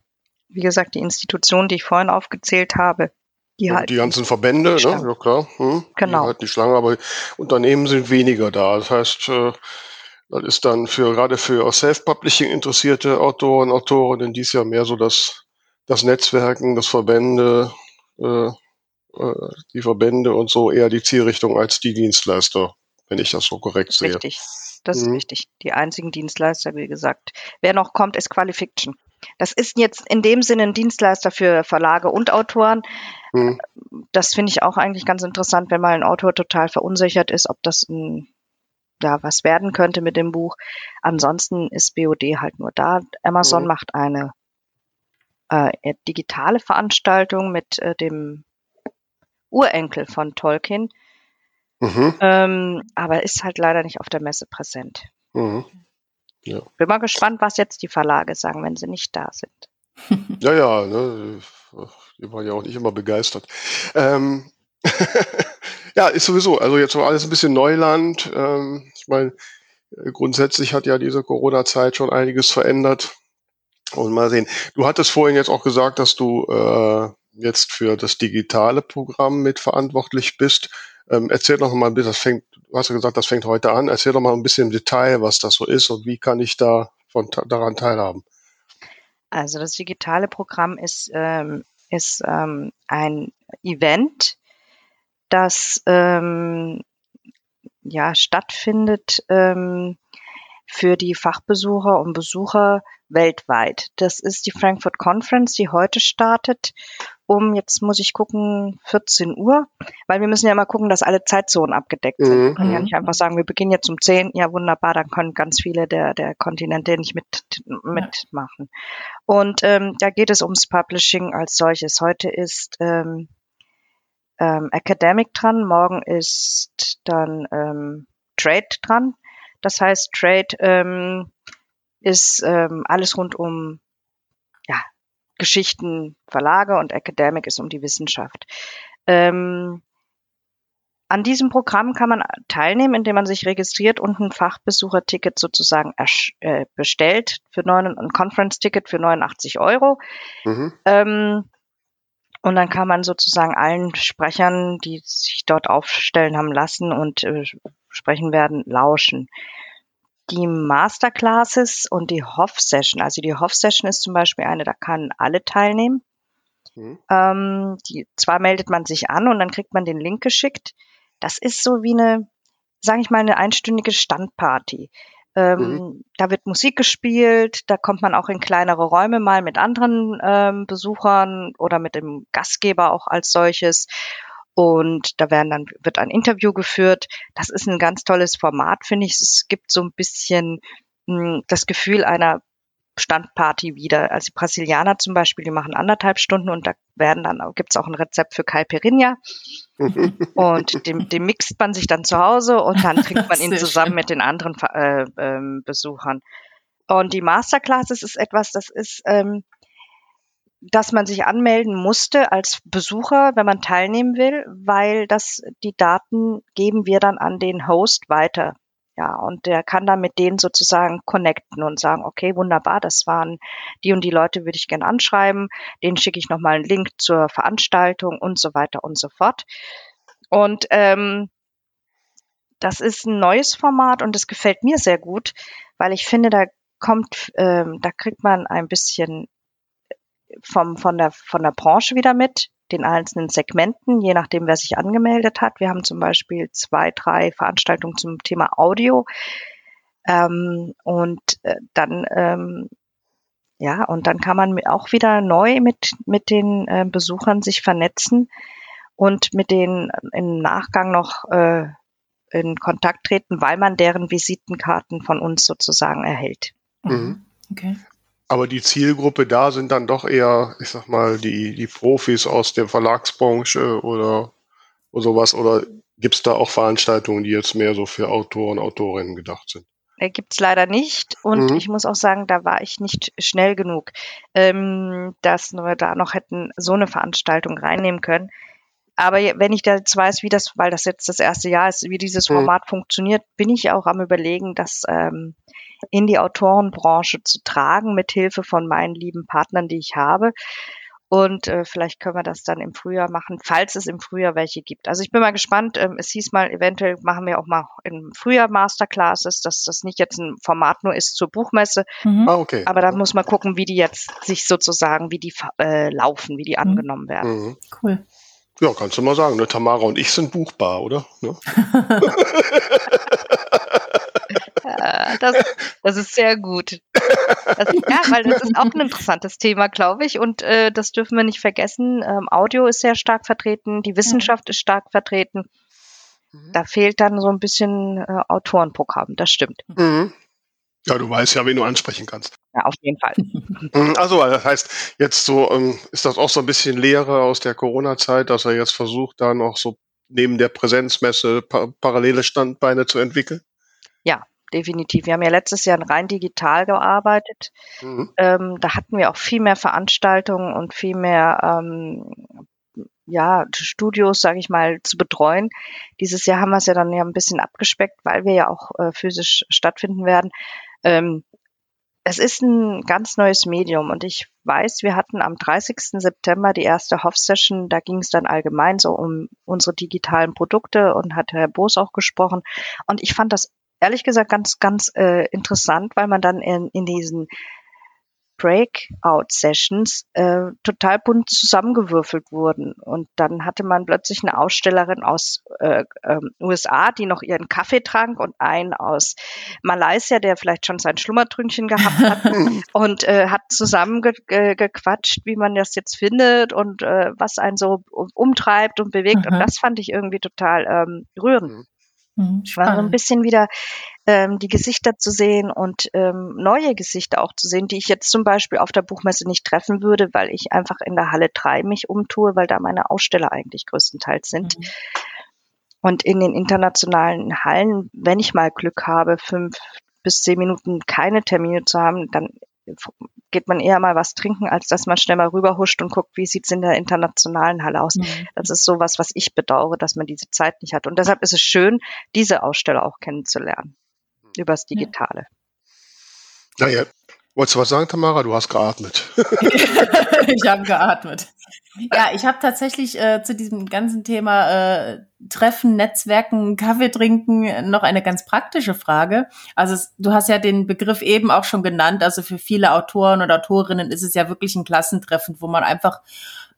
wie gesagt, die Institution, die ich vorhin aufgezählt habe, die, halt die ganzen Verbände, ne? ja klar. Hm, genau. Die halten die Schlange, aber Unternehmen sind weniger da. Das heißt, äh, das ist dann für gerade für Self-Publishing interessierte Autoren, Autorinnen dies Jahr mehr so das, das Netzwerken, das Verbände, äh, die Verbände und so eher die Zielrichtung als die Dienstleister, wenn ich das so korrekt sehe. Richtig, das mhm. ist richtig. Die einzigen Dienstleister, wie gesagt. Wer noch kommt, ist Qualifiction. Das ist jetzt in dem Sinne ein Dienstleister für Verlage und Autoren. Mhm. Das finde ich auch eigentlich ganz interessant, wenn mal ein Autor total verunsichert ist, ob das ein, ja, was werden könnte mit dem Buch. Ansonsten ist BOD halt nur da. Amazon mhm. macht eine äh, digitale Veranstaltung mit äh, dem Urenkel von Tolkien. Mhm. Ähm, aber ist halt leider nicht auf der Messe präsent. Mhm. Ja. Bin mal gespannt, was jetzt die Verlage sagen, wenn sie nicht da sind. Ja, ja, ne, die waren ja auch nicht immer begeistert. Ähm, ja, ist sowieso, also jetzt war alles ein bisschen Neuland. Ähm, ich meine, grundsätzlich hat ja diese Corona-Zeit schon einiges verändert. Und mal sehen. Du hattest vorhin jetzt auch gesagt, dass du äh, jetzt für das digitale Programm mitverantwortlich bist. Ähm, erzähl doch mal ein bisschen, das fängt, du hast ja gesagt, das fängt heute an. Erzähl doch mal ein bisschen im Detail, was das so ist und wie kann ich da von, daran teilhaben. Also das digitale Programm ist, ähm, ist ähm, ein Event, das ähm, ja stattfindet ähm, für die Fachbesucher und Besucher weltweit. Das ist die Frankfurt Conference, die heute startet um, jetzt muss ich gucken, 14 Uhr, weil wir müssen ja immer gucken, dass alle Zeitzonen abgedeckt sind. Mhm. Wir können ja nicht einfach sagen, wir beginnen jetzt um 10, ja wunderbar, dann können ganz viele der, der Kontinente nicht mit, mitmachen. Und ähm, da geht es ums Publishing als solches. Heute ist ähm, ähm, Academic dran, morgen ist dann ähm, Trade dran. Das heißt, Trade ähm, ist ähm, alles rund um ja, Geschichten, Verlage und Academic ist um die Wissenschaft. Ähm, an diesem Programm kann man teilnehmen, indem man sich registriert und ein Fachbesucherticket sozusagen äh, bestellt für neun, ein Conference-Ticket für 89 Euro. Mhm. Ähm, und dann kann man sozusagen allen Sprechern, die sich dort aufstellen haben lassen und äh, sprechen werden, lauschen die Masterclasses und die Hoff-Session. Also die Hoff-Session ist zum Beispiel eine, da kann alle teilnehmen. Mhm. Ähm, die, zwar meldet man sich an und dann kriegt man den Link geschickt. Das ist so wie eine, sage ich mal, eine einstündige Standparty. Ähm, mhm. Da wird Musik gespielt, da kommt man auch in kleinere Räume mal mit anderen ähm, Besuchern oder mit dem Gastgeber auch als solches. Und da werden dann, wird ein Interview geführt. Das ist ein ganz tolles Format, finde ich. Es gibt so ein bisschen mh, hm, das Gefühl einer Standparty wieder. Also die Brasilianer zum Beispiel, die machen anderthalb Stunden und da werden dann, gibt es auch ein Rezept für Caipirinha. und dem, dem mixt man sich dann zu Hause und dann trinkt man ihn zusammen schön. mit den anderen äh, äh, Besuchern. Und die Masterclasses ist etwas, das ist, ähm, dass man sich anmelden musste als Besucher, wenn man teilnehmen will, weil das die Daten geben wir dann an den Host weiter. Ja, und der kann dann mit denen sozusagen connecten und sagen, okay, wunderbar, das waren die und die Leute, würde ich gerne anschreiben, denen schicke ich nochmal einen Link zur Veranstaltung und so weiter und so fort. Und ähm, das ist ein neues Format und es gefällt mir sehr gut, weil ich finde, da kommt, ähm, da kriegt man ein bisschen vom, von, der, von der Branche wieder mit, den einzelnen Segmenten, je nachdem, wer sich angemeldet hat. Wir haben zum Beispiel zwei, drei Veranstaltungen zum Thema Audio. Ähm, und äh, dann, ähm, ja, und dann kann man auch wieder neu mit, mit den äh, Besuchern sich vernetzen und mit denen im Nachgang noch äh, in Kontakt treten, weil man deren Visitenkarten von uns sozusagen erhält. Mhm. Okay. Aber die Zielgruppe da sind dann doch eher, ich sag mal, die, die Profis aus der Verlagsbranche oder oder sowas? Oder gibt es da auch Veranstaltungen, die jetzt mehr so für Autoren, Autorinnen gedacht sind? Äh, gibt's leider nicht. Und Mhm. ich muss auch sagen, da war ich nicht schnell genug, ähm, dass wir da noch hätten so eine Veranstaltung reinnehmen können. Aber wenn ich da jetzt weiß, wie das, weil das jetzt das erste Jahr ist, wie dieses Mhm. Format funktioniert, bin ich auch am überlegen, das ähm, in die Autorenbranche zu tragen, mit Hilfe von meinen lieben Partnern, die ich habe. Und äh, vielleicht können wir das dann im Frühjahr machen, falls es im Frühjahr welche gibt. Also ich bin mal gespannt. Ähm, es hieß mal, eventuell machen wir auch mal im Frühjahr Masterclasses, dass das nicht jetzt ein Format nur ist zur Buchmesse. Mhm. Ah, okay. Aber da muss man gucken, wie die jetzt sich sozusagen, wie die äh, laufen, wie die angenommen werden. Mhm. Cool. Ja, kannst du mal sagen, ne? Tamara und ich sind buchbar, oder? Ne? Das, das ist sehr gut. Das, ja, weil das ist auch ein interessantes Thema, glaube ich. Und äh, das dürfen wir nicht vergessen. Ähm, Audio ist sehr stark vertreten, die Wissenschaft ist stark vertreten. Da fehlt dann so ein bisschen äh, Autorenprogramm, das stimmt. Mhm. Ja, du weißt ja, wen du ansprechen kannst. Ja, auf jeden Fall. Mhm, Also, das heißt, jetzt so, ähm, ist das auch so ein bisschen Lehre aus der Corona-Zeit, dass er jetzt versucht, da noch so neben der Präsenzmesse pa parallele Standbeine zu entwickeln? Definitiv. Wir haben ja letztes Jahr rein digital gearbeitet. Mhm. Ähm, da hatten wir auch viel mehr Veranstaltungen und viel mehr ähm, ja, Studios, sage ich mal, zu betreuen. Dieses Jahr haben wir es ja dann ja ein bisschen abgespeckt, weil wir ja auch äh, physisch stattfinden werden. Ähm, es ist ein ganz neues Medium und ich weiß, wir hatten am 30. September die erste Hoff-Session. Da ging es dann allgemein so um unsere digitalen Produkte und hat Herr Boos auch gesprochen. Und ich fand das ehrlich gesagt ganz, ganz äh, interessant, weil man dann in, in diesen Breakout-Sessions äh, total bunt zusammengewürfelt wurden. Und dann hatte man plötzlich eine Ausstellerin aus äh, ähm, USA, die noch ihren Kaffee trank und einen aus Malaysia, der vielleicht schon sein Schlummertrünchen gehabt hat und äh, hat zusammen ge wie man das jetzt findet und äh, was einen so umtreibt und bewegt. Aha. Und das fand ich irgendwie total ähm, rührend. Mhm, War so ein bisschen wieder ähm, die Gesichter zu sehen und ähm, neue Gesichter auch zu sehen, die ich jetzt zum Beispiel auf der Buchmesse nicht treffen würde, weil ich einfach in der Halle 3 mich umtue, weil da meine Aussteller eigentlich größtenteils sind. Mhm. Und in den internationalen Hallen, wenn ich mal Glück habe, fünf bis zehn Minuten keine Termine zu haben, dann geht man eher mal was trinken, als dass man schnell mal rüberhuscht und guckt, wie sieht's in der internationalen Halle aus. Mhm. Das ist sowas, was ich bedauere, dass man diese Zeit nicht hat. Und deshalb ist es schön, diese Aussteller auch kennenzulernen. Übers Digitale. Naja, wolltest du was sagen, Tamara? Du hast geatmet. ich habe geatmet. Ja, ich habe tatsächlich äh, zu diesem ganzen Thema äh, Treffen, Netzwerken, Kaffee trinken noch eine ganz praktische Frage. Also es, du hast ja den Begriff eben auch schon genannt. Also für viele Autoren und Autorinnen ist es ja wirklich ein Klassentreffen, wo man einfach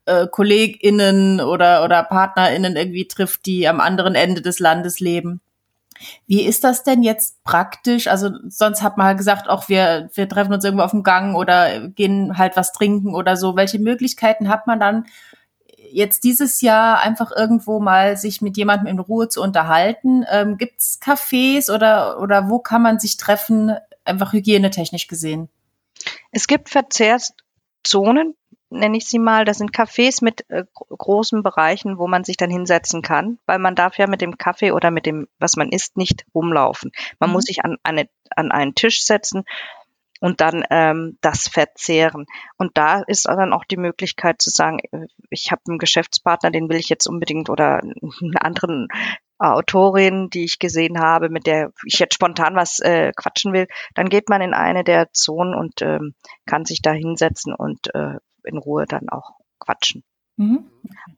äh, KollegInnen oder, oder PartnerInnen irgendwie trifft, die am anderen Ende des Landes leben. Wie ist das denn jetzt praktisch? Also sonst hat man halt gesagt, auch wir, wir treffen uns irgendwo auf dem Gang oder gehen halt was trinken oder so. Welche Möglichkeiten hat man dann jetzt dieses Jahr einfach irgendwo mal sich mit jemandem in Ruhe zu unterhalten? Ähm, Gibt es Cafés oder, oder wo kann man sich treffen, einfach hygienetechnisch gesehen? Es gibt Verzehrszonen, nenne ich sie mal. Das sind Cafés mit äh, gro- großen Bereichen, wo man sich dann hinsetzen kann, weil man darf ja mit dem Kaffee oder mit dem, was man isst, nicht rumlaufen. Man Mhm. muss sich an, eine, an einen Tisch setzen und dann ähm, das verzehren. Und da ist dann auch die Möglichkeit zu sagen, äh, ich habe einen Geschäftspartner, den will ich jetzt unbedingt oder einen anderen Autorin, die ich gesehen habe, mit der ich jetzt spontan was äh, quatschen will, dann geht man in eine der Zonen und ähm, kann sich da hinsetzen und äh, in Ruhe dann auch quatschen. Mhm.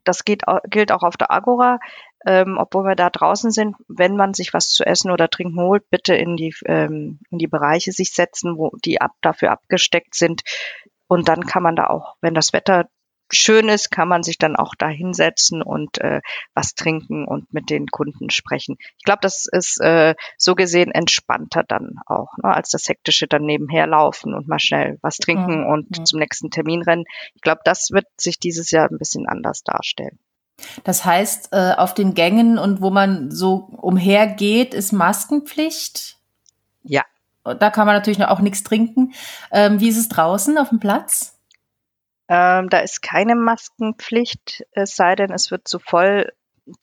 Das geht, gilt auch auf der Agora, ähm, obwohl wir da draußen sind. Wenn man sich was zu essen oder trinken holt, bitte in die, ähm, in die Bereiche sich setzen, wo die ab, dafür abgesteckt sind. Und dann kann man da auch, wenn das Wetter schön ist, kann man sich dann auch da hinsetzen und äh, was trinken und mit den Kunden sprechen. Ich glaube, das ist äh, so gesehen entspannter dann auch, ne, als das hektische dann nebenher laufen und mal schnell was trinken Ja, und ja. zum nächsten Termin rennen. Ich glaube, das wird sich dieses Jahr ein bisschen anders darstellen. Das heißt, äh, auf den Gängen und wo man so umhergeht, ist Maskenpflicht. Ja. Da kann man natürlich auch nichts trinken. Ähm, wie ist es draußen auf dem Platz? Ähm, da ist keine Maskenpflicht, es sei denn, es wird zu voll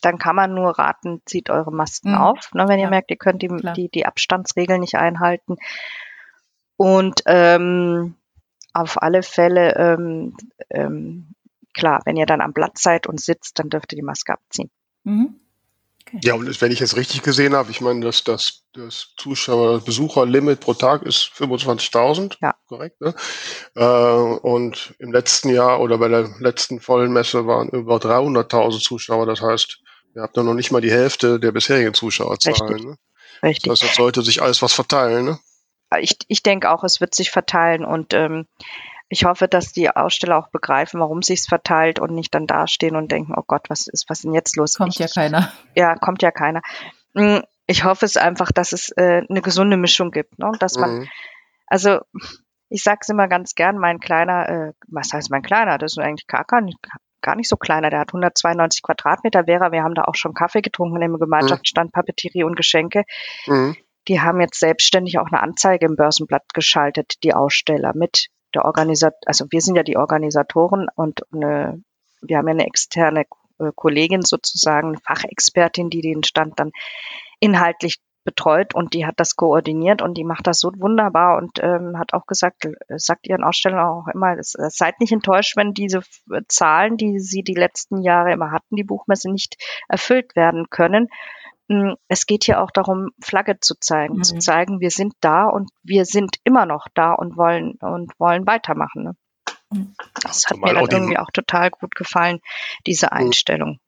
dann kann man nur raten, zieht eure Masken Mhm. auf, ne, wenn ihr Ja, merkt, ihr könnt die, die, die Abstandsregeln nicht einhalten. Und ähm, auf alle Fälle, ähm, ähm, klar, wenn ihr dann am Platz seid und sitzt, dann dürft ihr die Maske abziehen. Mhm. Ja, und wenn ich es richtig gesehen habe, ich meine, dass das, das Zuschauer, das Besucherlimit pro Tag ist 25.000, Ja. korrekt, ne? Äh, und im letzten Jahr oder bei der letzten vollen Messe waren über 300.000 Zuschauer. Das heißt, ihr habt ja noch nicht mal die Hälfte der bisherigen Zuschauerzahlen. Richtig. Ne? Richtig. Das heißt, jetzt sollte sich alles was verteilen. Ne? ich, ich denke auch, es wird sich verteilen und ähm, ich hoffe, dass die Aussteller auch begreifen, warum sich's verteilt und nicht dann dastehen und denken, oh Gott, was ist, was ist denn jetzt los? Kommt ich, ja keiner. Ja, kommt ja keiner. Mm, Ich hoffe es einfach, dass es äh, eine gesunde Mischung gibt, ne? dass man, Mhm. also ich sag's immer ganz gern, mein kleiner, äh, was heißt mein kleiner? Das ist eigentlich gar, gar nicht, gar nicht so kleiner. Der hat 192 Quadratmeter. Vera, wir haben da auch schon Kaffee getrunken im Gemeinschaftsstand Papeterie und Geschenke. Mhm. Die haben jetzt selbstständig auch eine Anzeige im Börsenblatt geschaltet, die Aussteller mit der Organisat, also wir sind ja die Organisatoren und eine, wir haben ja eine externe äh, Kollegin sozusagen, Fachexpertin, die den Stand dann inhaltlich betreut und die hat das koordiniert und die macht das so wunderbar und ähm, hat auch gesagt, äh, sagt ihren Ausstellern auch immer, seid nicht enttäuscht, wenn diese äh, Zahlen, die sie die letzten Jahre immer hatten, die Buchmesse nicht erfüllt werden können. Mm, Es geht hier auch darum, Flagge zu zeigen, Mhm. zu zeigen, wir sind da und wir sind immer noch da und wollen und wollen weitermachen. Ne? Mhm. Das hat Zumal mir auch dann irgendwie auch total gut gefallen, diese Einstellung.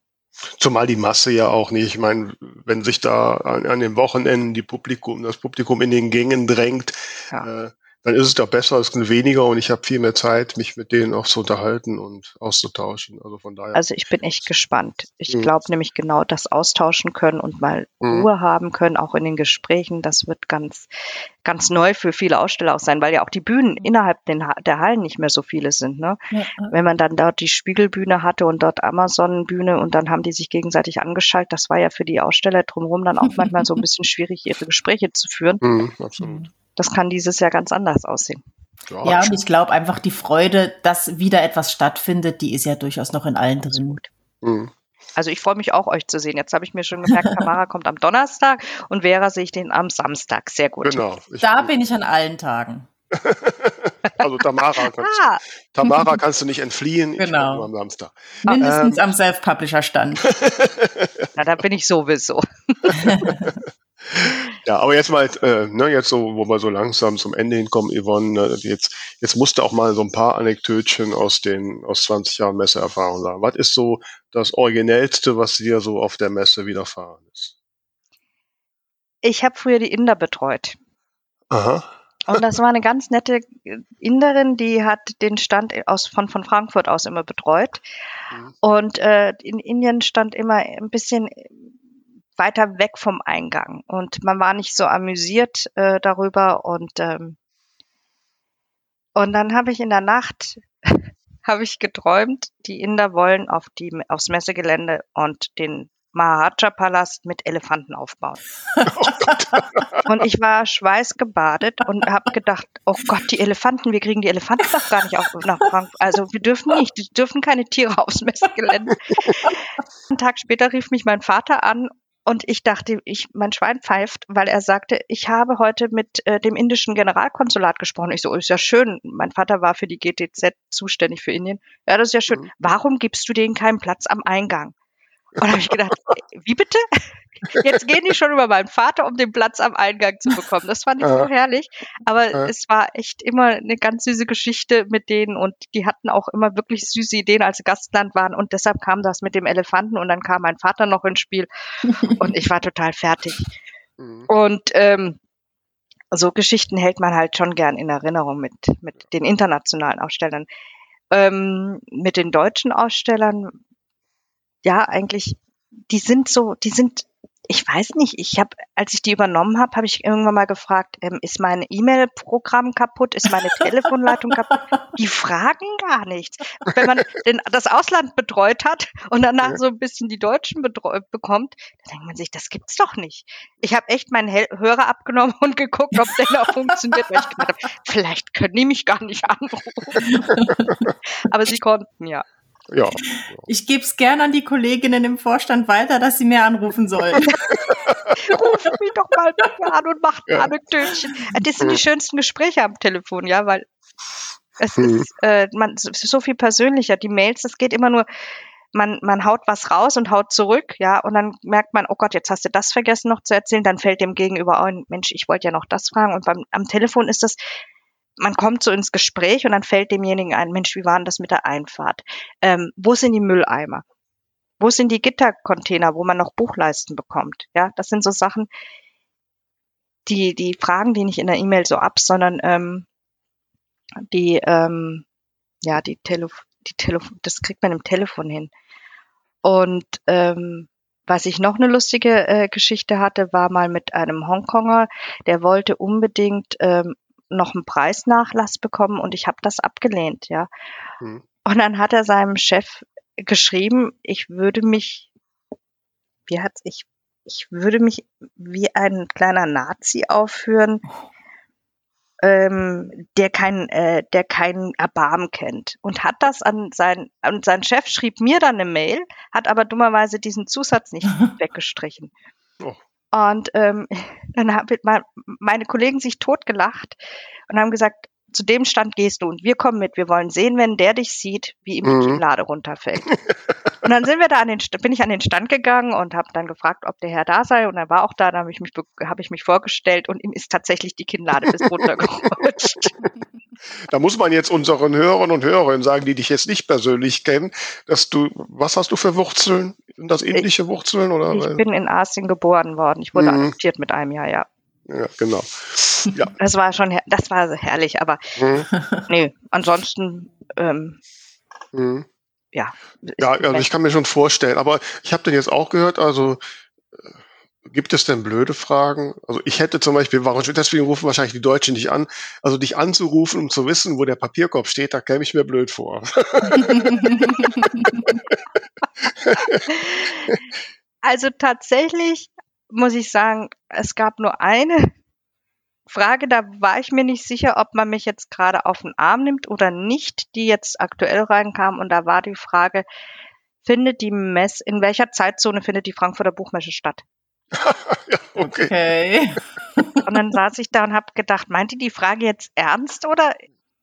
Zumal die Masse ja auch nicht, ich meine, wenn sich da an, an den Wochenenden die Publikum, das Publikum in den Gängen drängt, Ja. äh, dann ist es doch besser, es sind weniger und ich habe viel mehr Zeit, mich mit denen auch zu unterhalten und auszutauschen. Also von daher. Also ich bin echt gespannt. Ich Mhm. glaube nämlich genau das austauschen können und mal Mhm. Ruhe haben können, auch in den Gesprächen. Das wird ganz, ganz neu für viele Aussteller auch sein, weil ja auch die Bühnen innerhalb der Hallen nicht mehr so viele sind. Ne? Ja, ja. Wenn man dann dort die Spiegelbühne hatte und dort Amazon-Bühne und dann haben die sich gegenseitig angeschaltet, das war ja für die Aussteller drumherum dann auch manchmal so ein bisschen schwierig, ihre Gespräche zu führen. Mhm, absolut. Das kann dieses Jahr ganz anders aussehen. Ja, und ich glaube einfach die Freude, dass wieder etwas stattfindet, die ist ja durchaus noch in allen drin. Mhm. Also ich freue mich auch, euch zu sehen. Jetzt habe ich mir schon gemerkt, Tamara kommt am Donnerstag und Vera sehe ich den am Samstag. Sehr gut. Genau. Da bin ich an allen Tagen. also Tamara kannst, Ah, Tamara kannst du nicht entfliehen. Genau. am Samstag. Mindestens am Self-Publisher-Stand. na, da bin ich sowieso. Ja, aber jetzt mal, äh, ne, jetzt so, wo wir so langsam zum Ende hinkommen, Yvonne, ne, jetzt, jetzt musst du auch mal so ein paar Anekdötchen aus den, aus 20 Jahren Messeerfahrung sagen. Was ist so das Originellste, was dir so auf der Messe widerfahren ist? Ich habe früher die Inder betreut. Aha. Und das war eine ganz nette Inderin, die hat den Stand aus, von, von Frankfurt aus immer betreut. Mhm. Und äh, in Indien stand immer ein bisschen weiter weg vom Eingang. Und man war nicht so amüsiert äh, darüber. Und, ähm, und dann habe ich in der Nacht habe ich geträumt, die Inder wollen auf die, aufs Messegelände und den Maharaja-Palast mit Elefanten aufbauen. und ich war schweißgebadet und habe gedacht, oh Gott, die Elefanten, wir kriegen die Elefanten doch gar nicht auf, nach Frankfurt. Also wir dürfen nicht, wir dürfen keine Tiere aufs Messegelände. Einen Tag später rief mich mein Vater an und ich dachte, ich, mein Schwein pfeift, weil er sagte, ich habe heute mit äh, dem indischen Generalkonsulat gesprochen. Ich so, ist ja schön. Mein Vater war für die GTZ zuständig für Indien. Ja, das ist ja schön. Mhm. Warum gibst du denen keinen Platz am Eingang? Und habe ich gedacht, äh, wie bitte? Jetzt gehen die schon über meinen Vater, um den Platz am Eingang zu bekommen. Das fand ich so herrlich. Aber Ja. es war echt immer eine ganz süße Geschichte mit denen und die hatten auch immer wirklich süße Ideen, als sie Gastland waren. Und deshalb kam das mit dem Elefanten und dann kam mein Vater noch ins Spiel und ich war total fertig. Mhm. Und ähm, so Geschichten hält man halt schon gern in Erinnerung mit, mit den internationalen Ausstellern. Ähm, mit den deutschen Ausstellern, ja, eigentlich, die sind so, die sind, ich weiß nicht, ich habe, als ich die übernommen habe, habe ich irgendwann mal gefragt, ähm, ist mein E-Mail-Programm kaputt, ist meine Telefonleitung kaputt? Die fragen gar nichts. Wenn man den, das Ausland betreut hat und danach Ja. so ein bisschen die Deutschen betreut bekommt, dann denkt man sich, das gibt's doch nicht. Ich habe echt meinen Hel Hörer abgenommen und geguckt, ob der noch funktioniert, weil ich gedacht habe, vielleicht können die mich gar nicht anrufen. Aber sie konnten ja. Ja. Ich gebe es gerne an die Kolleginnen im Vorstand weiter, dass sie mehr anrufen sollen. Ruf mich doch mal an und macht Ja. Anekdötchen. Das sind die schönsten Gespräche am Telefon, ja, weil es Hm. ist, äh, man, es ist so viel persönlicher. Die Mails, das geht immer nur, man, man haut was raus und haut zurück, ja, und dann merkt man, oh Gott, jetzt hast du das vergessen noch zu erzählen, dann fällt dem Gegenüber ein, Mensch, ich wollte ja noch das fragen. Und beim, am Telefon ist das, man kommt so ins Gespräch und dann fällt demjenigen ein, Mensch, wie war denn das mit der Einfahrt? Ähm, wo sind die Mülleimer? Wo sind die Gittercontainer, wo man noch Buchleisten bekommt? Ja, das sind so Sachen, die, die fragen die nicht in der E-Mail so ab, sondern ähm, die, ähm, ja, die Telefon, die Telefon, das kriegt man im Telefon hin. Und ähm, was ich noch eine lustige äh, Geschichte hatte, war mal mit einem Hongkonger, der wollte unbedingt ähm, noch einen Preisnachlass bekommen und ich habe das abgelehnt, ja. Hm. Und dann hat er seinem Chef geschrieben, ich würde mich, wie hat's, ich, ich würde mich wie ein kleiner Nazi aufführen, ähm, der kein, äh, der keinen Erbarmen kennt. Und hat das an sein, und sein Chef schrieb mir dann eine Mail, hat aber dummerweise diesen Zusatz nicht weggestrichen. Oh. Und ähm, dann haben meine Kollegen sich totgelacht und haben gesagt, zu dem Stand gehst du und wir kommen mit. Wir wollen sehen, wenn der dich sieht, wie ihm Mhm. die Kinnlade runterfällt. und dann sind wir da an den, St- bin ich an den Stand gegangen und habe dann gefragt, ob der Herr da sei und er war auch da. Dann habe ich mich, be- habe ich mich vorgestellt und ihm ist tatsächlich die Kinnlade bis runtergerutscht. Da muss man jetzt unseren Hörern und Hörerinnen sagen, die dich jetzt nicht persönlich kennen, dass du, was hast du für Wurzeln? Sind das ähnliche Wurzeln oder? Ich bin in Asien geboren worden. Ich wurde Mhm. adoptiert mit einem Jahr, ja. ja, genau. Ja. Das war schon, das war herrlich, aber Hm, nee, ansonsten, ähm, hm. ja. Ja, also ich kann mir schon vorstellen, aber ich habe den jetzt auch gehört, also äh, gibt es denn blöde Fragen? Also ich hätte zum Beispiel, warum, deswegen rufen wahrscheinlich die Deutschen nicht an, also dich anzurufen, um zu wissen, wo der Papierkorb steht, da käme ich mir blöd vor. Also tatsächlich muss ich sagen, es gab nur eine Frage, da war ich mir nicht sicher, ob man mich jetzt gerade auf den Arm nimmt oder nicht, die jetzt aktuell reinkam. Und da war die Frage, findet die Mess, in welcher Zeitzone findet die Frankfurter Buchmesse statt? ja, okay. Okay. Und dann saß ich da und habe gedacht, meint die die Frage jetzt ernst oder,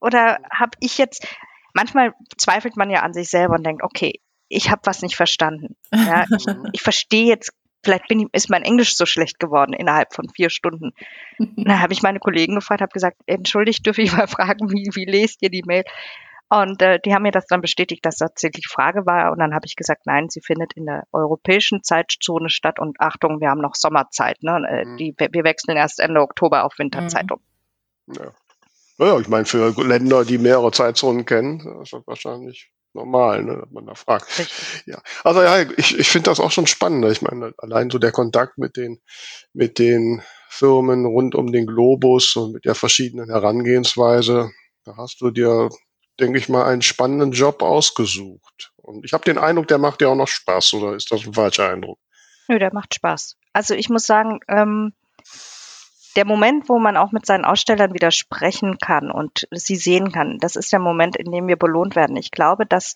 oder habe ich jetzt, manchmal zweifelt man ja an sich selber und denkt, okay, ich habe was nicht verstanden. Ja, ich, ich verstehe jetzt, vielleicht bin ich, ist mein Englisch so schlecht geworden innerhalb von vier Stunden. Und dann habe ich meine Kollegen gefragt, habe gesagt, entschuldigt, dürfe ich mal fragen, wie, wie lest ihr die Mail? Und äh, die haben mir das dann bestätigt, dass das tatsächlich Frage war. Und dann habe ich gesagt, nein, sie findet in der europäischen Zeitzone statt. Und Achtung, wir haben noch Sommerzeit. Ne? Äh, Mhm. die, wir wechseln erst Ende Oktober auf Winterzeit Mhm. um. Ja. Naja, ich meine, für Länder, die mehrere Zeitzonen kennen, ist das wahrscheinlich normal, ne, dass man da fragt. Richtig. Ja, also ja, ich, ich finde das auch schon spannend. Ich meine, allein so der Kontakt mit den, mit den Firmen rund um den Globus und mit der verschiedenen Herangehensweise, da hast du dir, denke ich mal, einen spannenden Job ausgesucht. Und ich habe den Eindruck, der macht dir auch noch Spaß, oder ist das ein falscher Eindruck? Nö, der macht Spaß. Also ich muss sagen, ähm, der Moment, wo man auch mit seinen Ausstellern wieder sprechen kann und sie sehen kann, das ist der Moment, in dem wir belohnt werden. Ich glaube, dass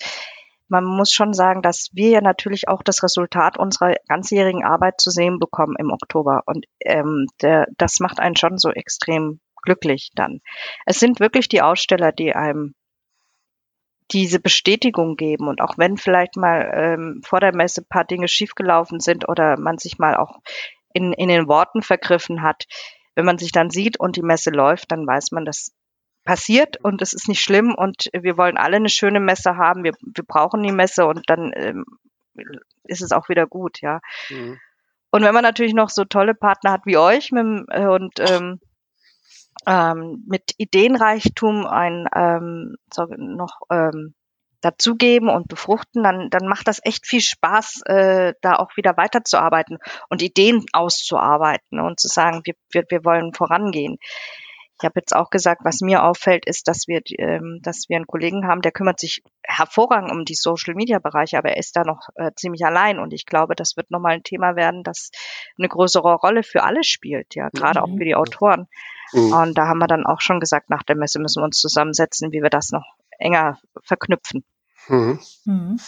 man muss schon sagen, dass wir ja natürlich auch das Resultat unserer ganzjährigen Arbeit zu sehen bekommen im Oktober. Und ähm, der, das macht einen schon so extrem glücklich dann. Es sind wirklich die Aussteller, die einem diese Bestätigung geben und auch wenn vielleicht mal ähm, vor der Messe ein paar Dinge schiefgelaufen sind oder man sich mal auch in, in den Worten vergriffen hat, wenn man sich dann sieht und die Messe läuft, dann weiß man, das passiert und es ist nicht schlimm und wir wollen alle eine schöne Messe haben, wir, wir brauchen die Messe und dann ähm, ist es auch wieder gut, ja. Mhm. Und wenn man natürlich noch so tolle Partner hat wie euch mit, äh, und ähm, ähm, mit Ideenreichtum ein ähm, noch ähm, dazugeben und befruchten, dann, dann macht das echt viel Spaß, äh, da auch wieder weiterzuarbeiten und Ideen auszuarbeiten und zu sagen, wir, wir, wir wollen vorangehen. Ich habe jetzt auch gesagt, was mir auffällt, ist, dass wir, ähm, dass wir einen Kollegen haben, der kümmert sich hervorragend um die Social Media Bereiche, aber er ist da noch äh, ziemlich allein und ich glaube, das wird nochmal ein Thema werden, das eine größere Rolle für alle spielt, ja, gerade auch Mhm. für die Autoren. Mhm. Und da haben wir dann auch schon gesagt, nach der Messe müssen wir uns zusammensetzen, wie wir das noch enger verknüpfen. Mhm. Mhm.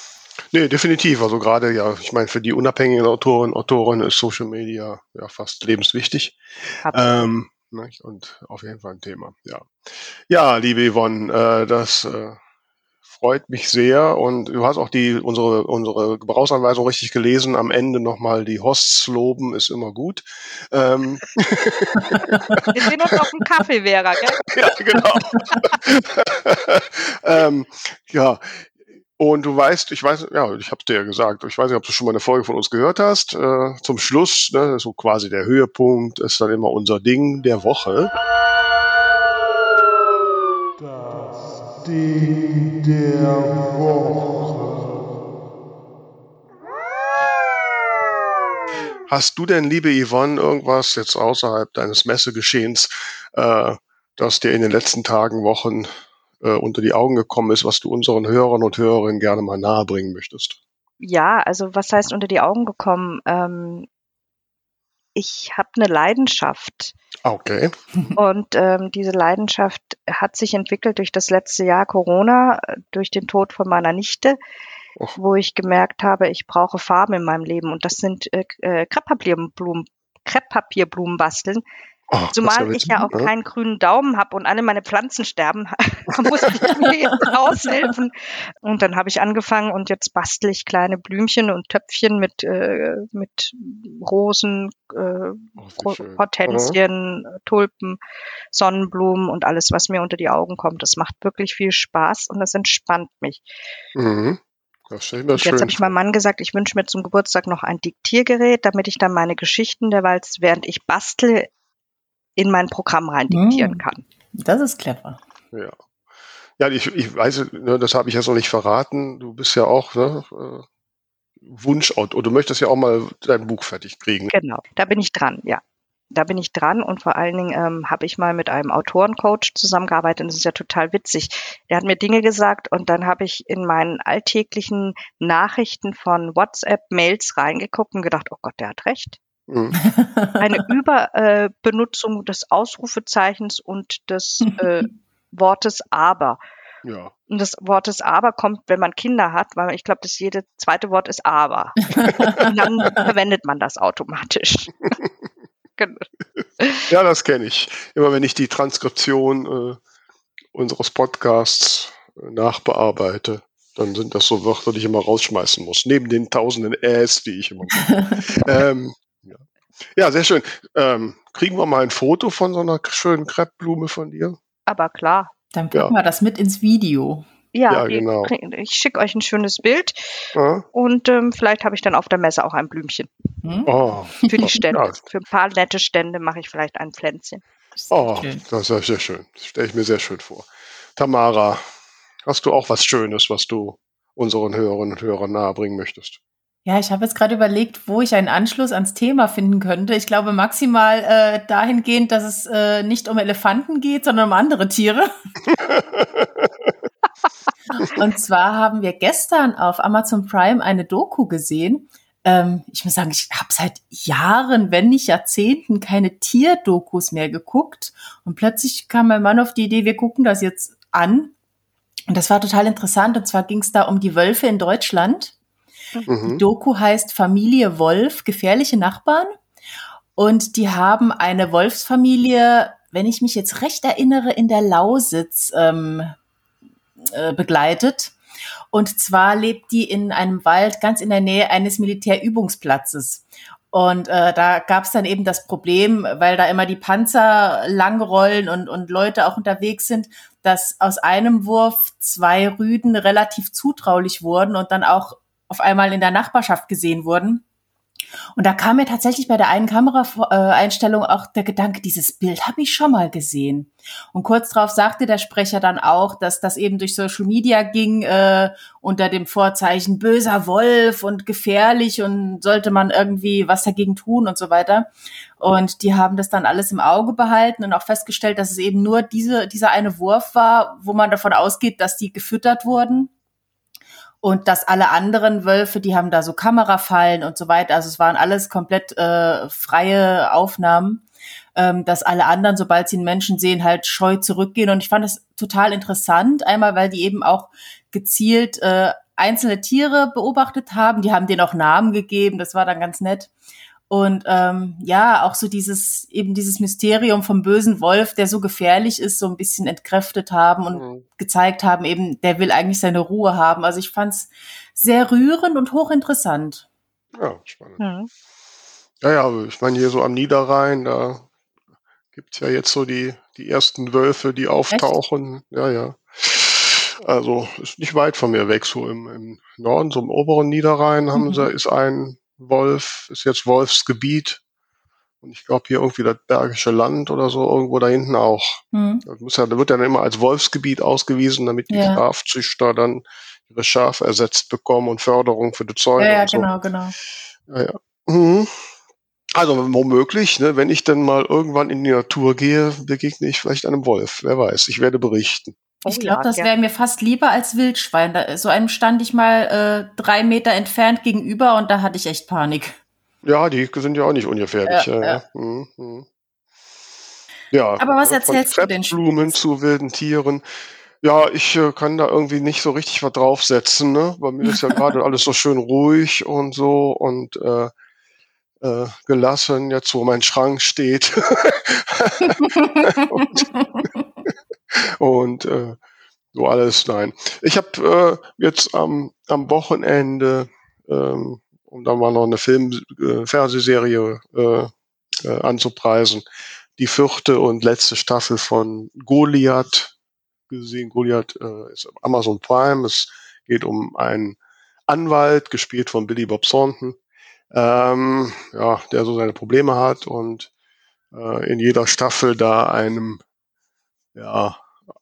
Nee, definitiv. Also gerade ja, ich meine, für die unabhängigen Autoren, Autorinnen ist Social Media ja fast lebenswichtig. Absolut. Ähm, ne, und auf jeden Fall ein Thema, ja. Ja, liebe Yvonne, äh, das äh, freut mich sehr und du hast auch die unsere unsere Gebrauchsanweisung richtig gelesen. Am Ende nochmal die Hosts loben ist immer gut. Ähm, Wir sehen uns auf dem Kaffee, Vera, gell? ja, genau. ähm, ja. Und du weißt, ich weiß, ja, ich habe dir ja gesagt, ich weiß nicht, ob du schon mal eine Folge von uns gehört hast. Äh, zum Schluss, ne, so quasi der Höhepunkt, ist dann immer unser Ding der Woche. Das Ding der Woche. Hast du denn, liebe Yvonne, irgendwas jetzt außerhalb deines Messegeschehens, äh, das dir in den letzten Tagen, Wochen äh, unter die Augen gekommen ist, was du unseren Hörern und Hörerinnen gerne mal nahebringen möchtest? Ja, also was heißt unter die Augen gekommen? Ähm, ich habe eine Leidenschaft Ah, Okay. und ähm, diese Leidenschaft hat sich entwickelt durch das letzte Jahr Corona, durch den Tod von meiner Nichte, Och. wo ich gemerkt habe, ich brauche Farben in meinem Leben und das sind äh, äh, Krepppapierblumen, Krepppapierblumen basteln. Oh, das Zumal ich ja auch ne? keinen grünen Daumen habe und alle meine Pflanzen sterben, muss ich mir jetzt aushelfen. Und dann habe ich angefangen und jetzt bastel ich kleine Blümchen und Töpfchen mit, äh, mit Rosen, äh, Oh. Hortensien, Tulpen, Sonnenblumen und alles, was mir unter die Augen kommt. Das macht wirklich viel Spaß und das entspannt mich. Mhm. Das schön jetzt habe ich meinem Mann gesagt, ich wünsche mir zum Geburtstag noch ein Diktiergerät, damit ich dann meine Geschichten derweil, während ich bastle, in mein Programm rein diktieren Mm. kann. Das ist clever. Ja. Ja, ich, ich weiß, ne, das habe ich jetzt noch nicht verraten. Du bist ja auch ne, äh, Wunschautor. Du möchtest ja auch mal dein Buch fertig kriegen. Genau, da bin ich dran, ja. Da bin ich dran und vor allen Dingen ähm, habe ich mal mit einem Autorencoach zusammengearbeitet und das ist ja total witzig. Der hat mir Dinge gesagt und dann habe ich in meinen alltäglichen Nachrichten von WhatsApp-Mails reingeguckt und gedacht, oh Gott, der hat recht. Mhm. Eine Überbenutzung äh, des Ausrufezeichens und des äh, Wortes aber. Ja. Und das Wort des aber kommt, wenn man Kinder hat, weil ich glaube, das jede zweite Wort ist aber. Und dann verwendet man das automatisch. Genau. ja, das kenne ich. Immer wenn ich die Transkription äh, unseres Podcasts äh, nachbearbeite, dann sind das so Wörter, die ich immer rausschmeißen muss. Neben den tausenden Äs, die ich immer mache. ähm, ja. sehr schön. Ähm, kriegen wir mal ein Foto von so einer schönen Kreppblume von dir? Aber klar. Dann packen Ja. wir das mit ins Video. Ja, Ja, die genau. ich schicke euch ein schönes Bild Ja? und ähm, vielleicht habe ich dann auf der Messe auch ein Blümchen Hm? Oh, für die Stände. Ja. Für ein paar nette Stände mache ich vielleicht ein Pflänzchen. Oh schön. das ist ja sehr schön. Das stelle ich mir sehr schön vor. Tamara, hast du auch was Schönes, was du unseren Hörerinnen und Hörern nahebringen möchtest? Ja, ich habe jetzt gerade überlegt, wo ich einen Anschluss ans Thema finden könnte. Ich glaube maximal äh, dahingehend, dass es äh, nicht um Elefanten geht, sondern um andere Tiere. Und zwar haben wir gestern auf Amazon Prime eine Doku gesehen. Ähm, ich muss sagen, ich habe seit Jahren, wenn nicht Jahrzehnten, keine Tierdokus mehr geguckt. Und plötzlich kam mein Mann auf die Idee, wir gucken das jetzt an. Und das war total interessant. Und zwar ging es da um die Wölfe in Deutschland. Die Mhm. Doku heißt Familie Wolf, gefährliche Nachbarn. Und die haben eine Wolfsfamilie, wenn ich mich jetzt recht erinnere, in der Lausitz ähm, äh, begleitet. Und zwar lebt die in einem Wald ganz in der Nähe eines Militärübungsplatzes. Und äh, da gab es dann eben das Problem, weil da immer die Panzer langrollen und, und Leute auch unterwegs sind, dass aus einem Wurf zwei Rüden relativ zutraulich wurden und dann auch auf einmal in der Nachbarschaft gesehen wurden. Und da kam mir tatsächlich bei der einen Kameraeinstellung auch der Gedanke, dieses Bild habe ich schon mal gesehen. Und kurz darauf sagte der Sprecher dann auch, dass das eben durch Social Media ging, äh, unter dem Vorzeichen böser Wolf und gefährlich und sollte man irgendwie was dagegen tun und so weiter. Und die haben das dann alles im Auge behalten und auch festgestellt, dass es eben nur diese, dieser eine Wurf war, wo man davon ausgeht, dass die gefüttert wurden. Und dass alle anderen Wölfe, die haben da so Kamerafallen und so weiter. Also es waren alles komplett äh, freie Aufnahmen. ähm, dass alle anderen, sobald sie einen Menschen sehen, halt scheu zurückgehen. Und ich fand das total interessant. Einmal, weil die eben auch gezielt äh, einzelne Tiere beobachtet haben. Die haben denen auch Namen gegeben. Das war dann ganz nett. Und ähm, ja, auch so dieses, eben dieses Mysterium vom bösen Wolf, der so gefährlich ist, so ein bisschen entkräftet haben und mhm. gezeigt haben, eben, der will eigentlich seine Ruhe haben. Also ich fand's sehr rührend und hochinteressant. Ja, spannend. Mhm. Ja, ja, ich meine, hier so am Niederrhein, da gibt's ja jetzt so die, die ersten Wölfe, die auftauchen. Echt? Ja, ja. Also ist nicht weit von mir weg, so im, im Norden, so im oberen Niederrhein haben mhm. sie, ist ein Wolf, ist jetzt Wolfsgebiet. Und ich glaube hier irgendwie das Bergische Land oder so, irgendwo da hinten auch. Mhm. Das muss ja, da wird ja dann immer als Wolfsgebiet ausgewiesen, damit die ja. Schafzüchter dann ihre Schafe ersetzt bekommen und Förderung für die Zäune. Ja, ja so. genau, genau. Ja, ja. Mhm. Also womöglich, ne, wenn ich dann mal irgendwann in die Natur gehe, begegne ich vielleicht einem Wolf. Wer weiß, ich werde berichten. Ich glaube, das wäre mir fast lieber als Wildschwein. Da, so einem stand ich mal äh, drei Meter entfernt gegenüber und da hatte ich echt Panik. Ja, die sind ja auch nicht ungefährlich. Ja, ja. ja. Mhm, mhm. ja Aber was erzählst du denn? Blumen zu wilden Tieren. Ja, ich äh, kann da irgendwie nicht so richtig was draufsetzen. Ne? Bei mir ist ja gerade alles so schön ruhig und so und äh, äh, gelassen, jetzt wo mein Schrank steht. und, und äh, so alles, nein. Ich habe äh, jetzt am, am Wochenende, ähm, um da mal noch eine Film-Fernsehserie äh, äh, anzupreisen, die vierte und letzte Staffel von Goliath gesehen. Goliath äh, ist Amazon Prime. Es geht um einen Anwalt, gespielt von Billy Bob Thornton, ähm, ja, der so seine Probleme hat und äh, in jeder Staffel da einem ja,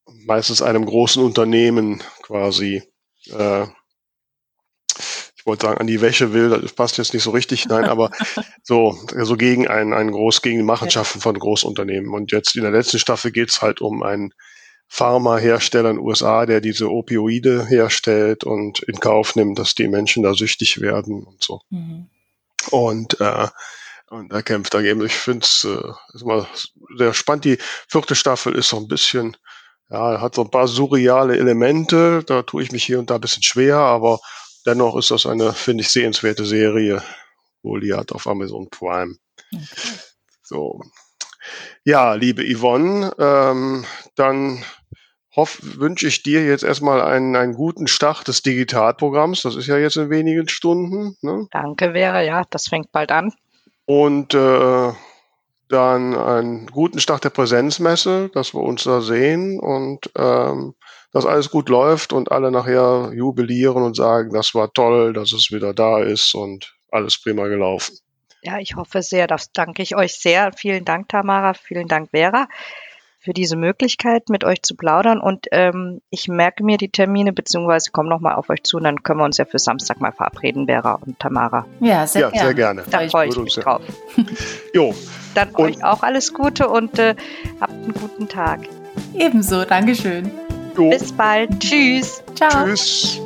meistens einem großen Unternehmen quasi, äh, ich wollte sagen, an die Wäsche will, das passt jetzt nicht so richtig, nein, aber so, so gegen ein, ein groß, gegen die Machenschaften von Großunternehmen. Und jetzt in der letzten Staffel geht's halt um einen Pharmahersteller in den USA, der diese Opioide herstellt und in Kauf nimmt, dass die Menschen da süchtig werden und so. Mhm. Und äh, und da kämpft er eben. Ich finde es äh, immer sehr spannend. Die vierte Staffel ist so ein bisschen ja, hat so ein paar surreale Elemente, da tue ich mich hier und da ein bisschen schwer, aber dennoch ist das eine, finde ich, sehenswerte Serie. Goliath auf Amazon Prime. Okay. So. Ja, liebe Yvonne, ähm, dann wünsche ich dir jetzt erstmal einen, einen guten Start des Digitalprogramms. Das ist ja jetzt in wenigen Stunden. Ne? Danke, Vera. Ja, das fängt bald an. Und äh, dann einen guten Start der Präsenzmesse, dass wir uns da sehen und ähm, dass alles gut läuft und alle nachher jubilieren und sagen, das war toll, dass es wieder da ist und alles prima gelaufen. Ja, ich hoffe sehr. Das danke ich euch sehr. Vielen Dank, Tamara. Vielen Dank, Vera für diese Möglichkeit, mit euch zu plaudern. Und ähm, ich merke mir die Termine, beziehungsweise komme nochmal auf euch zu und dann können wir uns ja für Samstag mal verabreden, Vera und Tamara. Ja, sehr, ja, gerne. sehr gerne. Da freue ich mich drauf. jo. Dann und euch auch alles Gute und äh, habt einen guten Tag. Ebenso, Dankeschön. Jo. Bis bald. Tschüss. Ciao. Tschüss.